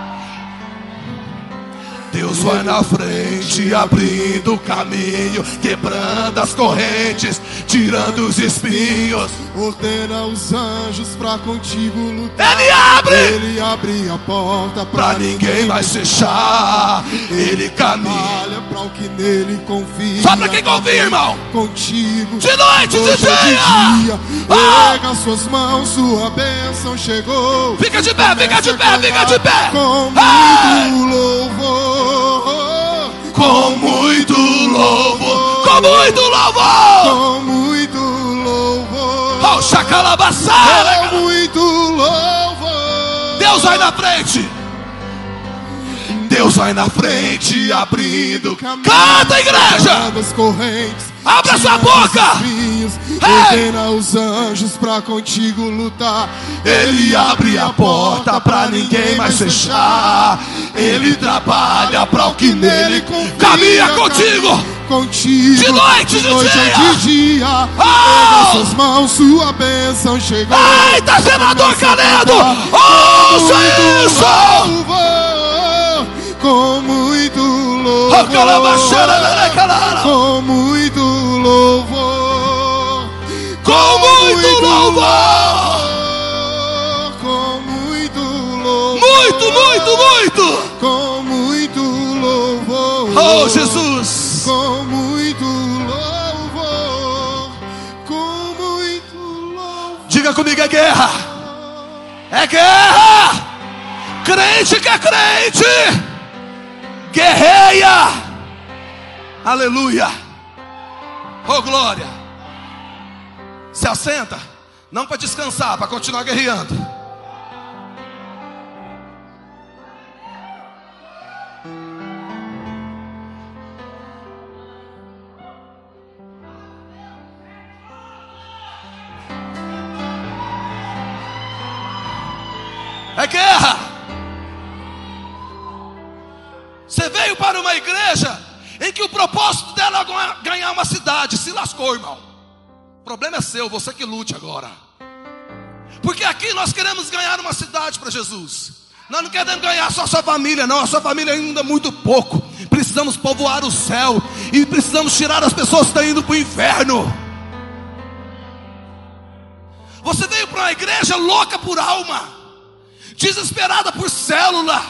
Deus vai na frente, abrindo o caminho, quebrando as correntes, tirando os espinhos. Ordena os anjos pra contigo lutar. Ele abre Ele abre a porta pra, pra ninguém mais fechar. Ele caminha. Pra o que nele confia. Só pra quem confia, irmão. Contigo. De noite, de é dia. Ah! Pega suas mãos, sua bênção chegou. Fica de pé, fica de pé, fica de pé. Com Ai! muito louvor. Com muito louvor, com muito louvor. Com muito louvor. Oh, chacalabaçara. Com muito louvor. Deus vai na frente. Deus vai na frente, abrindo. Canta, igreja. As correntes. Abra sua boca. Ordena os anjos pra contigo lutar. Ele abre a porta pra ninguém mais fechar. Ele trabalha pra o que nele confia. caminha contigo. Contigo. De noite, de noite dia. ou de dia. Oh! Pega suas mãos, sua bênção chegou. Eita, senador Canedo! Ouça isso! Louvor, com muito louvor. Com muito louvor. Com muito louvor! Com muito louvor. Muito, muito, muito! Com muito louvor. Oh, Jesus! Com muito louvor. Com muito louvor. Diga comigo, é guerra! É guerra! Crente que é crente! Guerreia! Aleluia! Oh, glória! Se assenta, não para descansar, para continuar guerreando. É guerra. Você veio para uma igreja em que o propósito dela é ganhar- uma cidade. Se lascou, irmão. O problema é seu, você que lute agora. Porque aqui nós queremos ganhar uma cidade para Jesus. Nós não queremos ganhar só a sua família, não. A sua família ainda é muito pouco. Precisamos povoar o céu. E precisamos tirar as pessoas que estão indo para o inferno. Você veio para uma igreja louca por alma desesperada por célula,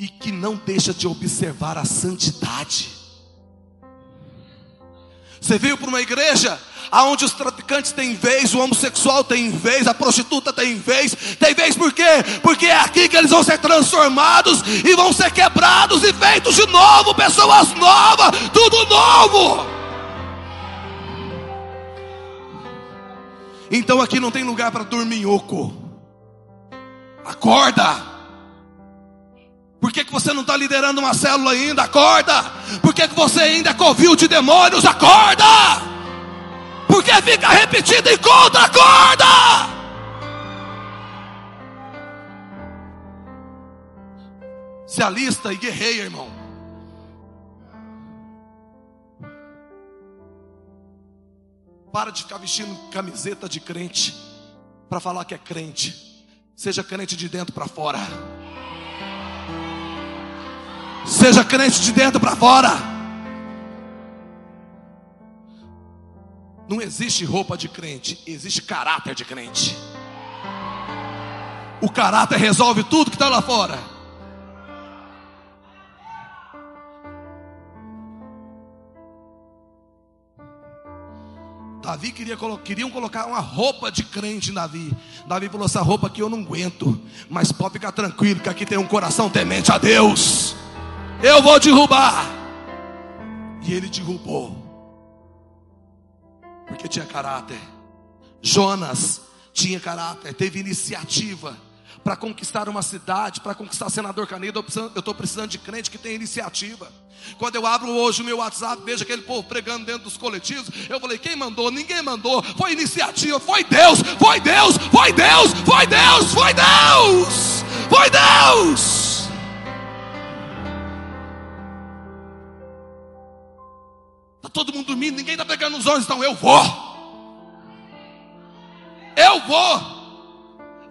e que não deixa de observar a santidade. Você veio para uma igreja aonde os traficantes têm vez, o homossexual tem vez, a prostituta tem vez, tem vez por quê? Porque é aqui que eles vão ser transformados e vão ser quebrados e feitos de novo, pessoas novas, tudo novo. Então aqui não tem lugar para dorminhoco. Acorda. Por que, que você não está liderando uma célula ainda? Acorda. Por que, que você ainda é covil de demônios? Acorda. Por que fica repetindo encontro? Acorda. Se alista e guerreia, irmão. Para de ficar vestindo camiseta de crente para falar que é crente. Seja crente de dentro para fora. Seja crente de dentro para fora. Não existe roupa de crente, existe caráter de crente. O caráter resolve tudo que está lá fora. Davi queria, queriam colocar uma roupa de crente em Davi. Davi falou: essa roupa aqui eu não aguento. Mas pode ficar tranquilo, que aqui tem um coração temente a Deus. Eu vou derrubar. E ele derrubou. Porque tinha caráter. Jonas tinha caráter, teve iniciativa para conquistar uma cidade, para conquistar senador Canedo. Eu estou precisando de crente que tem iniciativa. Quando eu abro hoje o meu WhatsApp, vejo aquele povo pregando dentro dos coletivos. Eu falei: quem mandou? Ninguém mandou. Foi iniciativa, foi Deus, foi Deus, foi Deus, foi Deus, foi Deus, foi Deus. Está todo mundo dormindo, ninguém está pegando os olhos, então eu vou. Eu vou.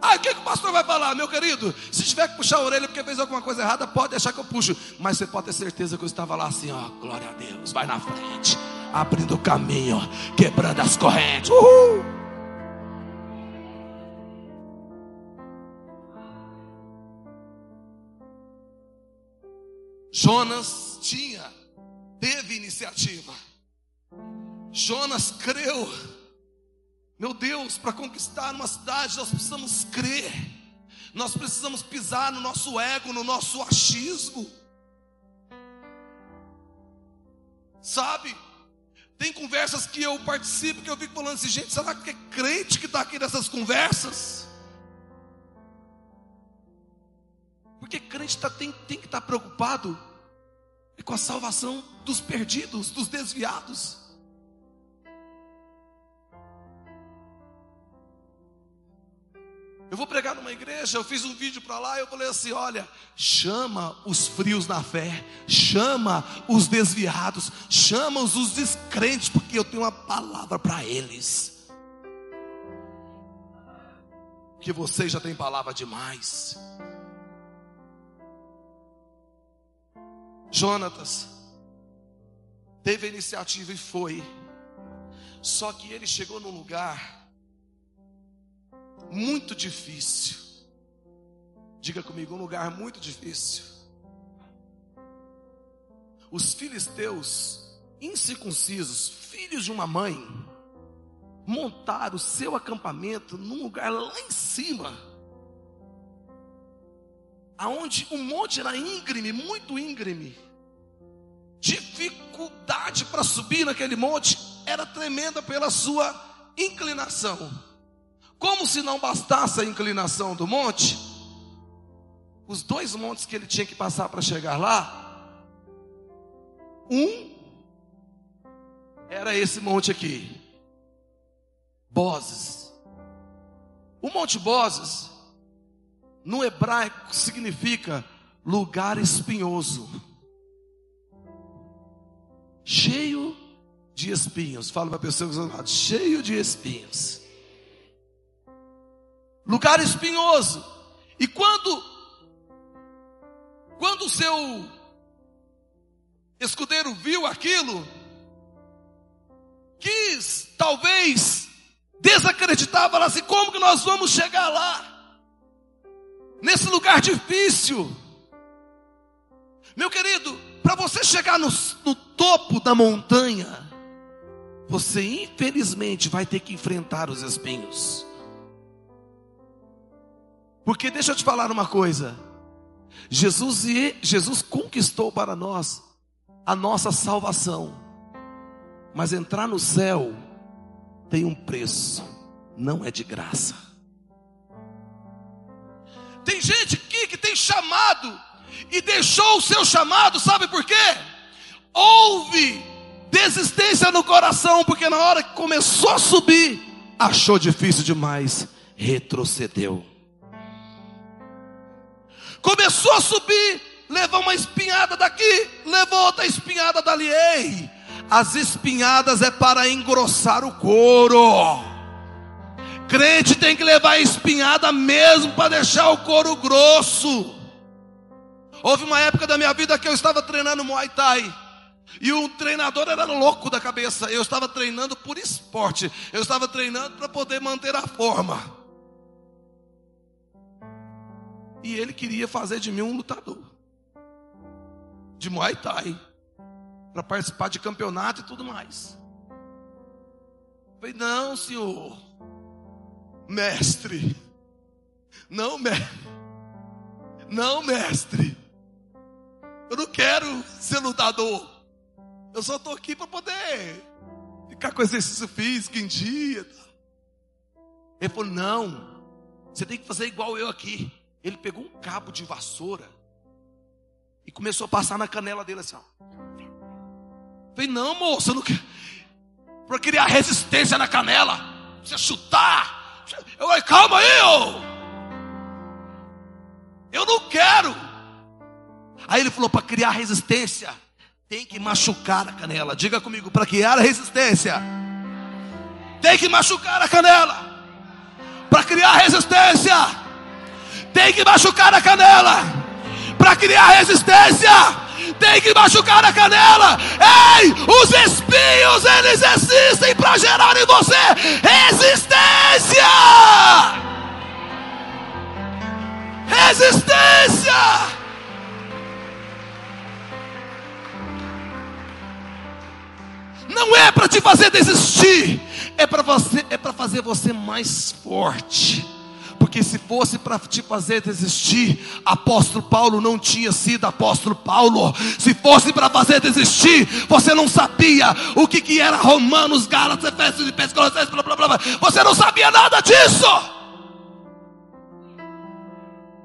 Ah, o que, que o pastor vai falar, meu querido? Se tiver que puxar a orelha porque fez alguma coisa errada, pode deixar que eu puxo. Mas você pode ter certeza que eu estava lá assim, ó, glória a Deus, vai na frente, abrindo o caminho, quebrando as correntes. Uhul! Jonas tinha, teve iniciativa. Jonas creu. Meu Deus, para conquistar uma cidade, nós precisamos crer. Nós precisamos pisar no nosso ego, no nosso achismo. Sabe? Tem conversas que eu participo que eu fico falando assim, gente, será que é crente que está aqui nessas conversas? Porque crente tá, tem, tem que estar tá preocupado com a salvação dos perdidos, dos desviados. Eu vou pregar numa igreja, eu fiz um vídeo para lá, eu falei assim: olha, chama os frios na fé, chama os desviados, chama os descrentes, porque eu tenho uma palavra para eles. Que vocês já têm palavra demais. Jonatas teve a iniciativa e foi. Só que ele chegou num lugar muito difícil. Diga comigo, um lugar muito difícil. Os filisteus incircuncisos, filhos de uma mãe, montaram o seu acampamento num lugar lá em cima, aonde o monte era íngreme, muito íngreme. Dificuldade para subir naquele monte era tremenda pela sua inclinação. Como se não bastasse a inclinação do monte, os dois montes que ele tinha que passar para chegar lá, um era esse monte aqui, Bozes. O Monte Bozes, no hebraico, significa lugar espinhoso, cheio de espinhos. Fala para a pessoa que está cheio de espinhos lugar espinhoso. E quando quando o seu escudeiro viu aquilo, quis talvez desacreditar, falar assim: como que nós vamos chegar lá? Nesse lugar difícil. Meu querido, para você chegar no, no topo da montanha, você infelizmente vai ter que enfrentar os espinhos. Porque deixa eu te falar uma coisa. Jesus, Jesus conquistou para nós a nossa salvação. Mas entrar no céu tem um preço, não é de graça. Tem gente aqui que tem chamado e deixou o seu chamado, sabe por quê? Houve desistência no coração, porque na hora que começou a subir, achou difícil demais, retrocedeu. Começou a subir, levou uma espinhada daqui, levou outra espinhada dali. Ei, as espinhadas é para engrossar o couro. Crente tem que levar espinhada mesmo para deixar o couro grosso. Houve uma época da minha vida que eu estava treinando Muay Thai. E o treinador era louco da cabeça. Eu estava treinando por esporte. Eu estava treinando para poder manter a forma. E ele queria fazer de mim um lutador. De Muay Thai. Para participar de campeonato e tudo mais. Eu falei, não, senhor, mestre, não, mestre, não, mestre, eu não quero ser lutador, eu só estou aqui para poder ficar com exercício físico em dia. Ele falou, não, você tem que fazer igual eu aqui. Ele pegou um cabo de vassoura e começou a passar na canela dele assim, ó. Falei, não, moço, eu não quero. Para criar resistência na canela, você chutar. Eu falei, calma aí, ô. Eu não quero. Aí ele falou, para criar resistência, tem que machucar a canela. Diga comigo, para criar resistência, tem que machucar a canela. Para criar resistência. Tem que machucar a canela. Para criar resistência, tem que machucar a canela. Ei, os espinhos eles existem para gerar em você resistência. Resistência. Não é para te fazer desistir, é para é fazer você mais forte. Porque se fosse para te fazer desistir, apóstolo Paulo não tinha sido apóstolo Paulo. Se fosse para fazer desistir, você não sabia o que, que era Romanos, Gálatas, Efésios e Colossenses, blá, blá, blá. Você não sabia nada disso.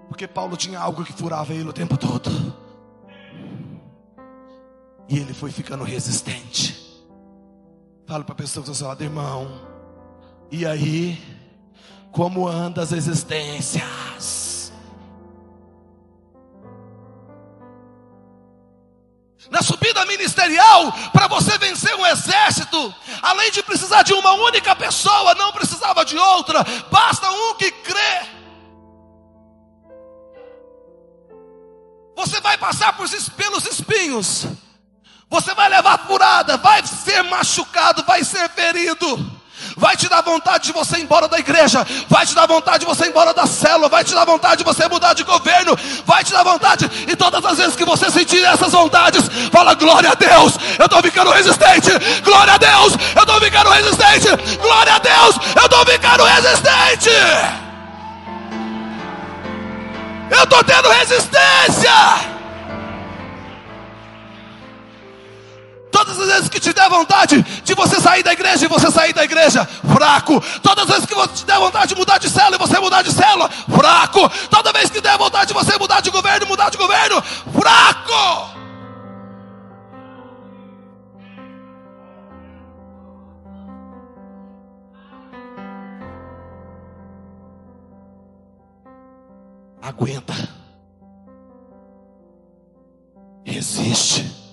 Porque Paulo tinha algo que furava ele o tempo todo. E ele foi ficando resistente. Fala para a pessoa que está lado, irmão. E aí, como anda as existências? Na subida ministerial, para você vencer um exército, além de precisar de uma única pessoa, não precisava de outra, basta um que crê. Você vai passar por, pelos espinhos. Você vai levar furada, vai ser machucado, vai ser ferido. Vai te dar vontade de você ir embora da igreja, vai te dar vontade de você ir embora da célula, vai te dar vontade de você mudar de governo, vai te dar vontade, e todas as vezes que você sentir essas vontades, fala glória a Deus, eu estou ficando resistente, glória a Deus, eu estou ficando resistente, glória a Deus, eu estou ficando resistente. Eu estou tendo resistência. Todas as vezes que te der vontade de você sair da igreja e você sair da igreja, fraco. Todas as vezes que você te der vontade de mudar de célula e você mudar de célula, fraco. Toda vez que der vontade de você mudar de governo, mudar de governo, fraco. Aguenta. Resiste.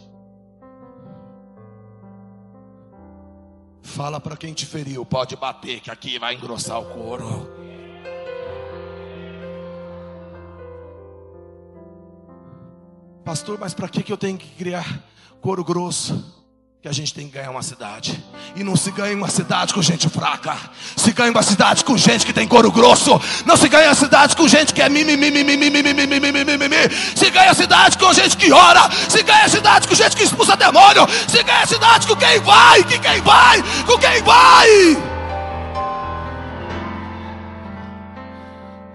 Fala para quem te feriu, pode bater, que aqui vai engrossar o couro. Pastor, mas para que, que eu tenho que criar couro grosso? Que a gente tem que ganhar uma cidade. E não se ganha uma cidade com gente fraca. Se ganha uma cidade com gente que tem couro grosso. Não se ganha cidade com gente que é mimimi. Se ganha cidade com gente que ora. Se ganha cidade com gente que expulsa demônio. Se ganha cidade com quem vai. Que quem vai. Com quem vai.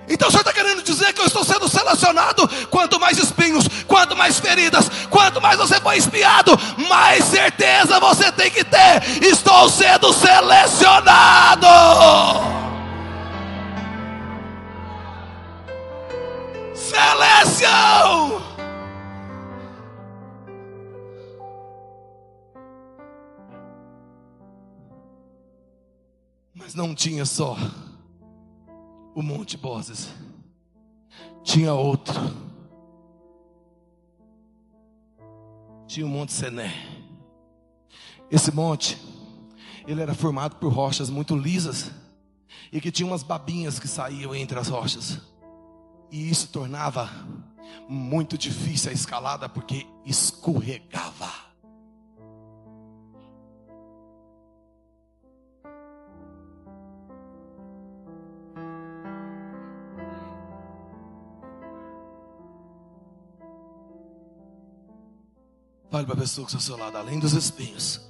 Então o Senhor está querendo dizer que eu estou sendo selecionado. Quanto mais espinhos, quanto mais feridas, quanto mais você foi espiado, mais certeza você tem que ter. Estou sendo selecionado. Seleção. Mas não tinha só o Monte Bozes. Tinha outro. Tinha o Monte Sené. Esse monte, ele era formado por rochas muito lisas e que tinha umas babinhas que saíam entre as rochas. E isso tornava muito difícil a escalada porque escorregava. Olhe para a pessoa que está ao seu lado, além dos espinhos,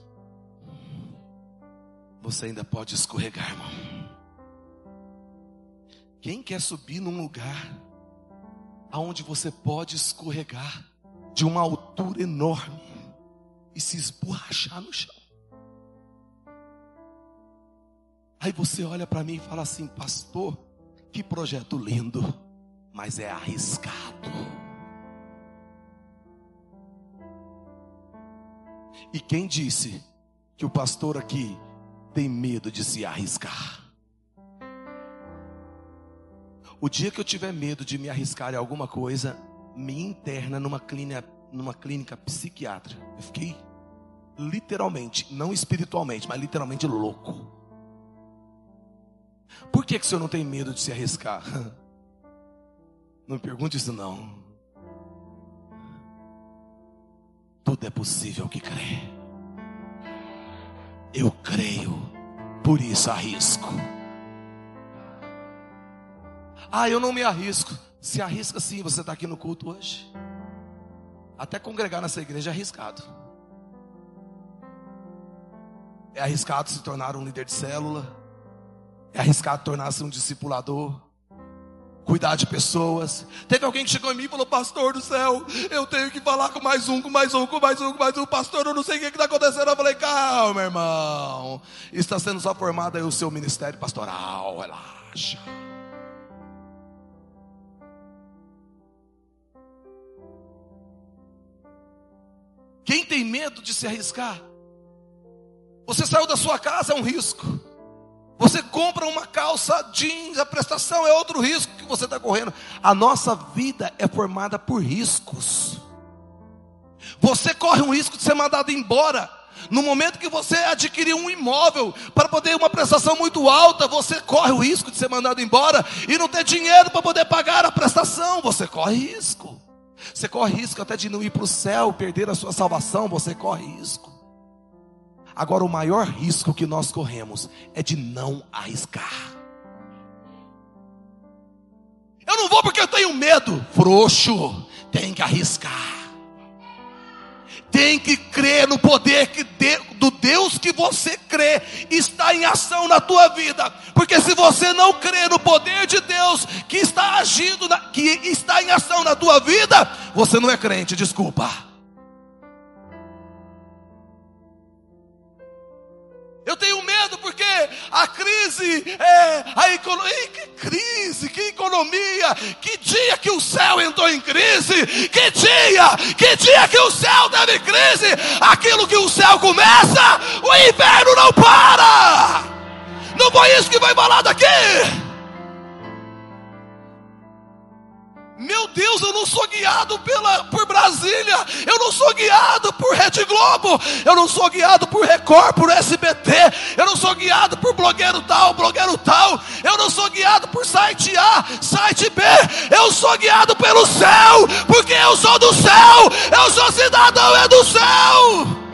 você ainda pode escorregar, irmão. Quem quer subir num lugar aonde você pode escorregar de uma altura enorme e se esborrachar no chão? Aí você olha para mim e fala assim, pastor, que projeto lindo, mas é arriscado. E quem disse que o pastor aqui tem medo de se arriscar? O dia que eu tiver medo de me arriscar em alguma coisa, me interna numa clínica, numa clínica psiquiátrica. Eu fiquei literalmente, não espiritualmente, mas literalmente louco. Por que, que o senhor não tem medo de se arriscar? Não me pergunte isso não. Tudo é possível que crê. Eu creio, por isso arrisco. Ah, eu não me arrisco. Se arrisca sim, você está aqui no culto hoje. Até congregar nessa igreja é arriscado. É arriscado se tornar um líder de célula. É arriscado tornar-se um discipulador. Cuidar de pessoas. Teve alguém que chegou em mim e falou: Pastor do céu, eu tenho que falar com mais um, com mais um, com mais um, com mais um. Pastor, eu não sei o que está acontecendo. Eu falei: Calma, irmão. Está sendo só formado aí o seu ministério pastoral. Relaxa. Quem tem medo de se arriscar? Você saiu da sua casa, é um risco. Você compra uma calça jeans, a prestação é outro risco que você está correndo. A nossa vida é formada por riscos. Você corre um risco de ser mandado embora. No momento que você adquirir um imóvel para poder uma prestação muito alta, você corre o risco de ser mandado embora e não ter dinheiro para poder pagar a prestação. Você corre risco. Você corre risco até de não ir para o céu, perder a sua salvação, você corre risco. Agora, o maior risco que nós corremos é de não arriscar. Eu não vou porque eu tenho medo, frouxo, tem que arriscar. Tem que crer no poder que de, do Deus que você crê está em ação na tua vida. Porque se você não crê no poder de Deus que está agindo, na, que está em ação na tua vida, você não é crente, desculpa. A crise, é, a economia, que crise, que economia, que dia que o céu entrou em crise, que dia, que dia que o céu teve crise, aquilo que o céu começa, o inverno não para. Não foi isso que foi falado aqui. Meu Deus, eu não sou guiado pela, por Brasília, eu não sou guiado por Rede Globo, eu não sou guiado por Record, por SBT, eu não sou guiado por blogueiro tal, blogueiro tal, eu não sou guiado por site A, site B, eu sou guiado pelo céu, porque eu sou do céu, eu sou cidadão é do céu.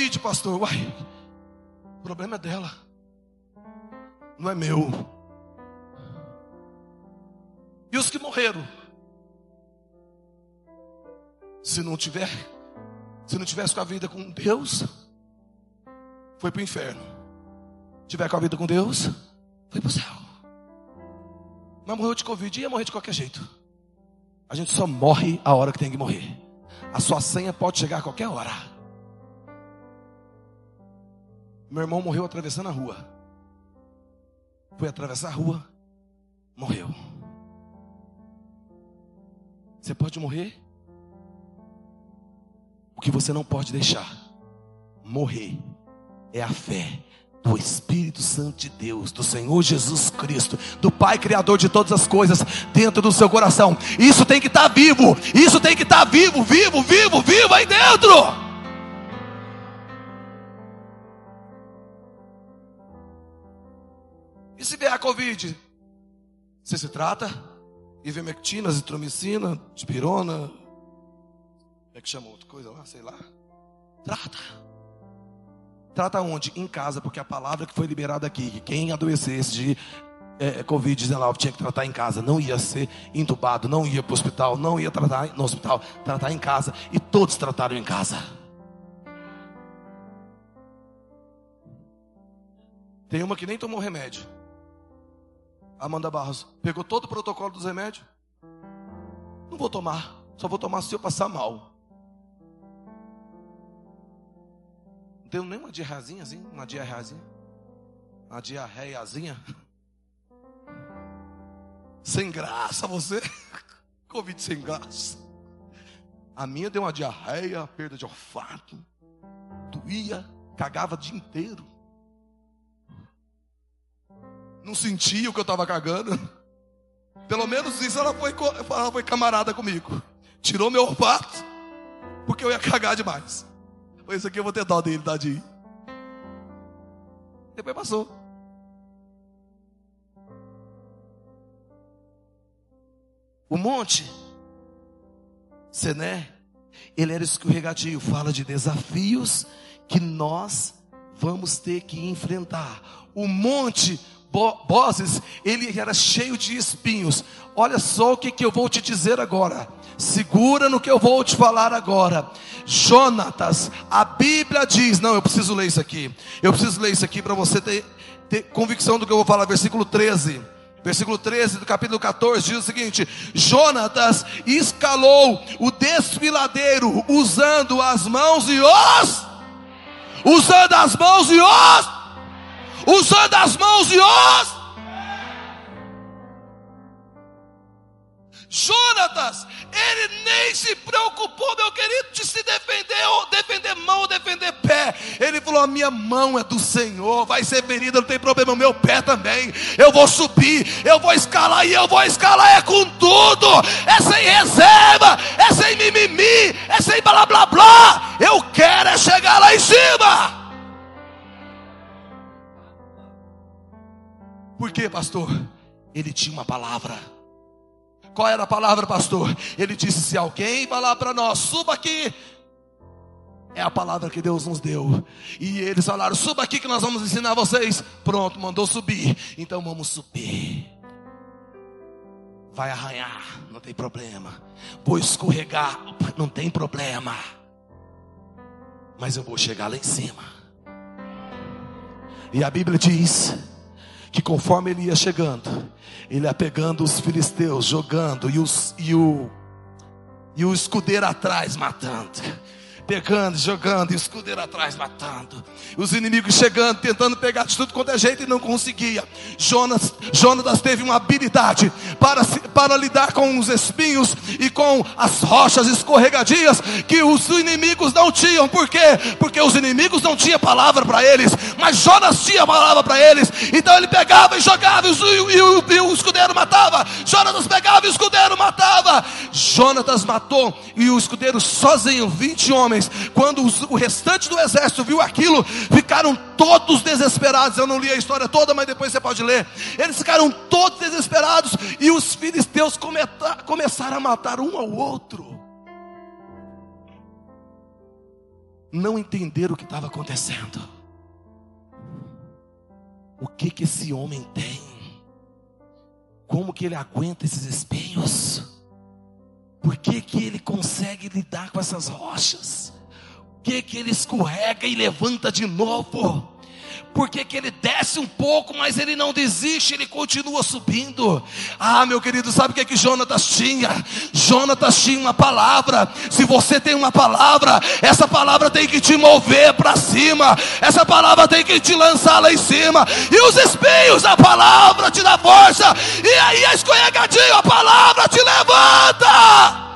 Covid, pastor? Uai, o problema é dela, não é meu. E os que morreram? Se não tiver, se não tivesse com a vida com Deus, foi para o inferno. Tiver com a vida com Deus, foi para o céu. Mas morreu de Covid, ia morrer de qualquer jeito. A gente só morre a hora que tem que morrer. A sua senha pode chegar a qualquer hora. Meu irmão morreu atravessando a rua. Foi atravessar a rua, morreu. Você pode morrer? O que você não pode deixar morrer é a fé do Espírito Santo de Deus, do Senhor Jesus Cristo, do Pai Criador de todas as coisas, dentro do seu coração. Isso tem que estar tá vivo, isso tem que estar tá vivo, vivo, vivo, vivo aí dentro. Se vier a Covid? Você se trata? Ivermectina, azitromicina, dipirona. Como é que chama outra coisa lá? Sei lá. Trata. Trata onde? Em casa, porque a palavra que foi liberada aqui, que quem adoecesse de é, Covid-19 tinha que tratar em casa, não ia ser entubado, não ia para o hospital, não ia tratar no hospital, tratar em casa. E todos trataram em casa. Tem uma que nem tomou remédio. Amanda Barros, pegou todo o protocolo dos remédios. Não vou tomar, só vou tomar se eu passar mal. Não deu nem uma diarreazinha assim, uma diarreazinha. Uma diarreiazinha. Sem graça você. Covid sem graça. A minha deu uma diarreia, perda de olfato. Doía, cagava o dia inteiro não sentia o que eu estava cagando. Pelo menos isso ela foi, ela foi camarada comigo. tirou meu olfato, porque eu ia cagar demais. Foi isso aqui eu vou ter dó dele, tadinho. Depois passou. O monte, Sené, ele era escorregadio, fala de desafios que nós vamos ter que enfrentar. O monte Boses, ele era cheio de espinhos. Olha só o que, que eu vou te dizer agora. Segura no que eu vou te falar agora. Jonatas, a Bíblia diz, não, eu preciso ler isso aqui. Eu preciso ler isso aqui para você ter, ter convicção do que eu vou falar, versículo 13. Versículo 13 do capítulo 14 diz o seguinte: Jonatas escalou o desfiladeiro usando as mãos e os usando as mãos e os usando as mãos e os Jonatas, ele nem se preocupou, meu querido, de se defender, ou defender mão, ou defender pé. Ele falou: a minha mão é do Senhor, vai ser ferida, não tem problema, o meu pé também. Eu vou subir, eu vou escalar, e eu vou escalar é com tudo, é sem reserva, é sem mimimi, é sem blá blá blá. Eu quero é chegar lá em cima. Por quê, pastor? Ele tinha uma palavra. Qual era a palavra, pastor? Ele disse: se alguém falar para nós, suba aqui. É a palavra que Deus nos deu. E eles falaram: suba aqui que nós vamos ensinar vocês. Pronto, mandou subir. Então vamos subir. Vai arranhar, não tem problema. Vou escorregar, não tem problema. Mas eu vou chegar lá em cima. E a Bíblia diz que conforme ele ia chegando, ele ia pegando os filisteus, jogando, e, os, e, o, e o escudeiro atrás matando pegando, jogando, e o escudeiro atrás matando. Os inimigos chegando, tentando pegar de tudo quanto é jeito e não conseguia. Jonas, Jonas teve uma habilidade para, para lidar com os espinhos e com as rochas escorregadias que os inimigos não tinham. Por quê? Porque os inimigos não tinham palavra para eles, mas Jonas tinha palavra para eles. Então ele pegava e jogava e, e, e, o escudeiro matava. Jonas pegava e o escudeiro matava. Jonatas matou e o escudeiro sozinho, 20 homens homens, quando o restante do exército viu aquilo, ficaram todos desesperados. Eu não li a história toda, mas depois você pode ler. Eles ficaram todos desesperados e os filisteus começaram a matar um ao outro. Não entenderam o que estava acontecendo. O que que esse homem tem? Como que ele aguenta esses espinhos? Por que, que ele consegue lidar com essas rochas? Por que, que ele escorrega e levanta de novo? Por que, ele desce um pouco, mas ele não desiste, ele continua subindo? Ah, meu querido, sabe o que, que Jonatas tinha? Jonatas tinha uma palavra. Se você tem uma palavra, essa palavra tem que te mover para cima, essa palavra tem que te lançar lá em cima. E os espinhos, a palavra te dá força, e aí a escorregadinho, a palavra te levanta.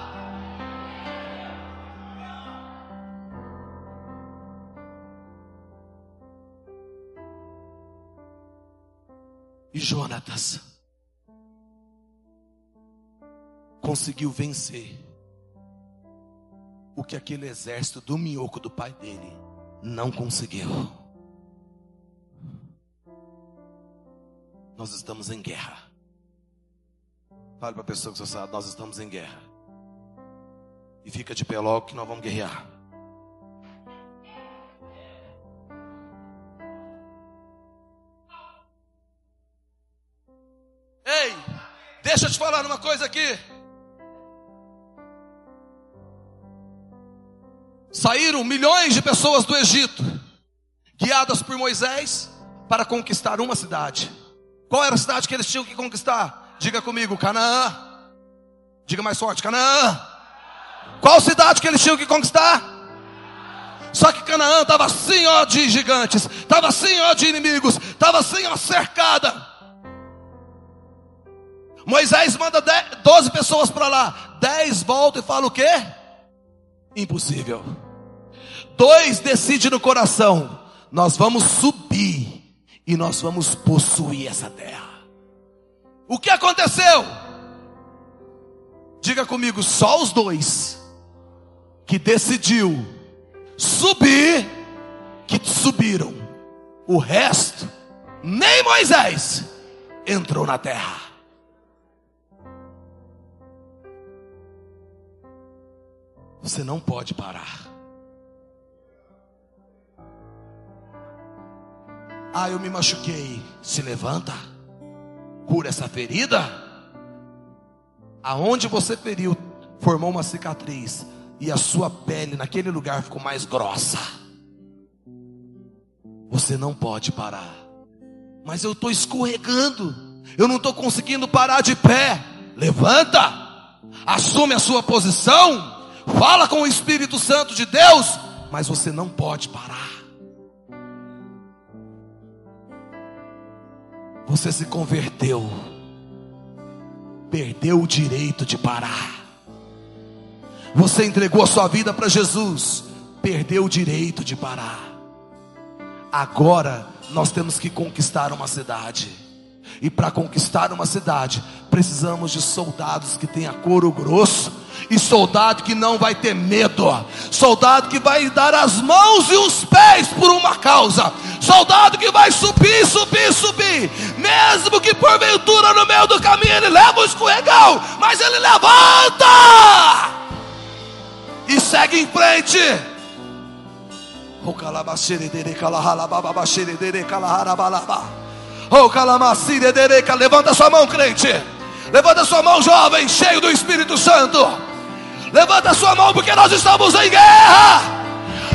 E Jonatas conseguiu vencer o que aquele exército do minhoco do pai dele não conseguiu. Nós estamos em guerra. Fale para a pessoa que você sabe, nós estamos em guerra. E fica de pé logo que nós vamos guerrear. Deixa eu te falar uma coisa aqui. Saíram milhões de pessoas do Egito, guiadas por Moisés, para conquistar uma cidade. Qual era a cidade que eles tinham que conquistar? Diga comigo, Canaã. Diga mais forte, Canaã. Qual cidade que eles tinham que conquistar? Só que Canaã estava assim, ó, de gigantes, estava assim, ó, de inimigos, estava assim, ó, cercada. Moisés manda 12 pessoas para lá. 10 voltam e falam o quê? Impossível. Dois decidem no coração: nós vamos subir e nós vamos possuir essa terra. O que aconteceu? Diga comigo, só os dois que decidiu subir, que subiram. O resto, nem Moisés entrou na terra. Você não pode parar. Ah, eu me machuquei. Se levanta, cura essa ferida. Aonde você feriu, formou uma cicatriz e a sua pele naquele lugar ficou mais grossa. Você não pode parar. Mas eu estou escorregando. Eu não estou conseguindo parar de pé. Levanta. Assume a sua posição. Fala com o Espírito Santo de Deus. Mas você não pode parar. Você se converteu. Perdeu o direito de parar. Você entregou a sua vida para Jesus, perdeu o direito de parar. Agora nós temos que conquistar uma cidade. E para conquistar uma cidade, precisamos de soldados que tenham couro grosso e soldado que não vai ter medo, soldado que vai dar as mãos e os pés por uma causa, soldado que vai subir, subir, subir, mesmo que porventura no meio do caminho ele leva o escorregão, mas ele levanta e segue em frente. Levanta sua mão, crente. Levanta sua mão, jovem, cheio do Espírito Santo. Levanta sua mão, porque nós estamos em guerra.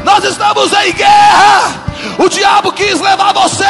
Nós estamos em guerra. O diabo quis levar você.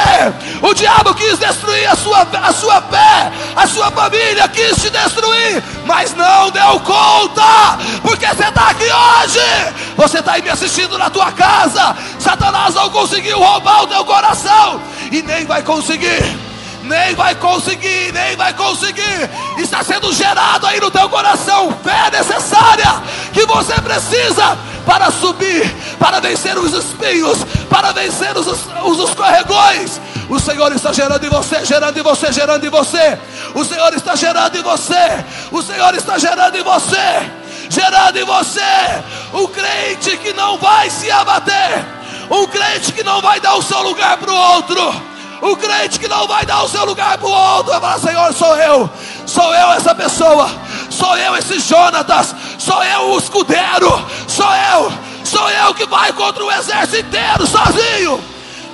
O diabo quis destruir a sua, a sua fé. A sua família quis te destruir. Mas não deu conta. Porque você está aqui hoje. Você está aí me assistindo na tua casa. Satanás não conseguiu roubar o teu coração. E nem vai conseguir nem vai conseguir, nem vai conseguir. Está sendo gerado aí no teu coração fé necessária que você precisa para subir, para vencer os espinhos, para vencer os, os escorregões. O Senhor está gerando em você, gerando em você, gerando em você. O Senhor está gerando em você. O Senhor está gerando em você. Gerando em você o crente que não vai se abater, um crente que não vai dar o seu lugar para o outro o crente que não vai dar o seu lugar para o outro, vai falar: Senhor, sou eu, sou eu essa pessoa, sou eu esse Jonatas, sou eu o escudeiro, sou eu, sou eu que vai contra o exército inteiro sozinho.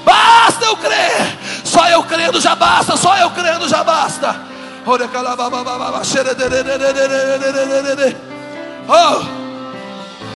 Basta eu crer, só eu crendo já basta, só eu crendo já basta. Oh.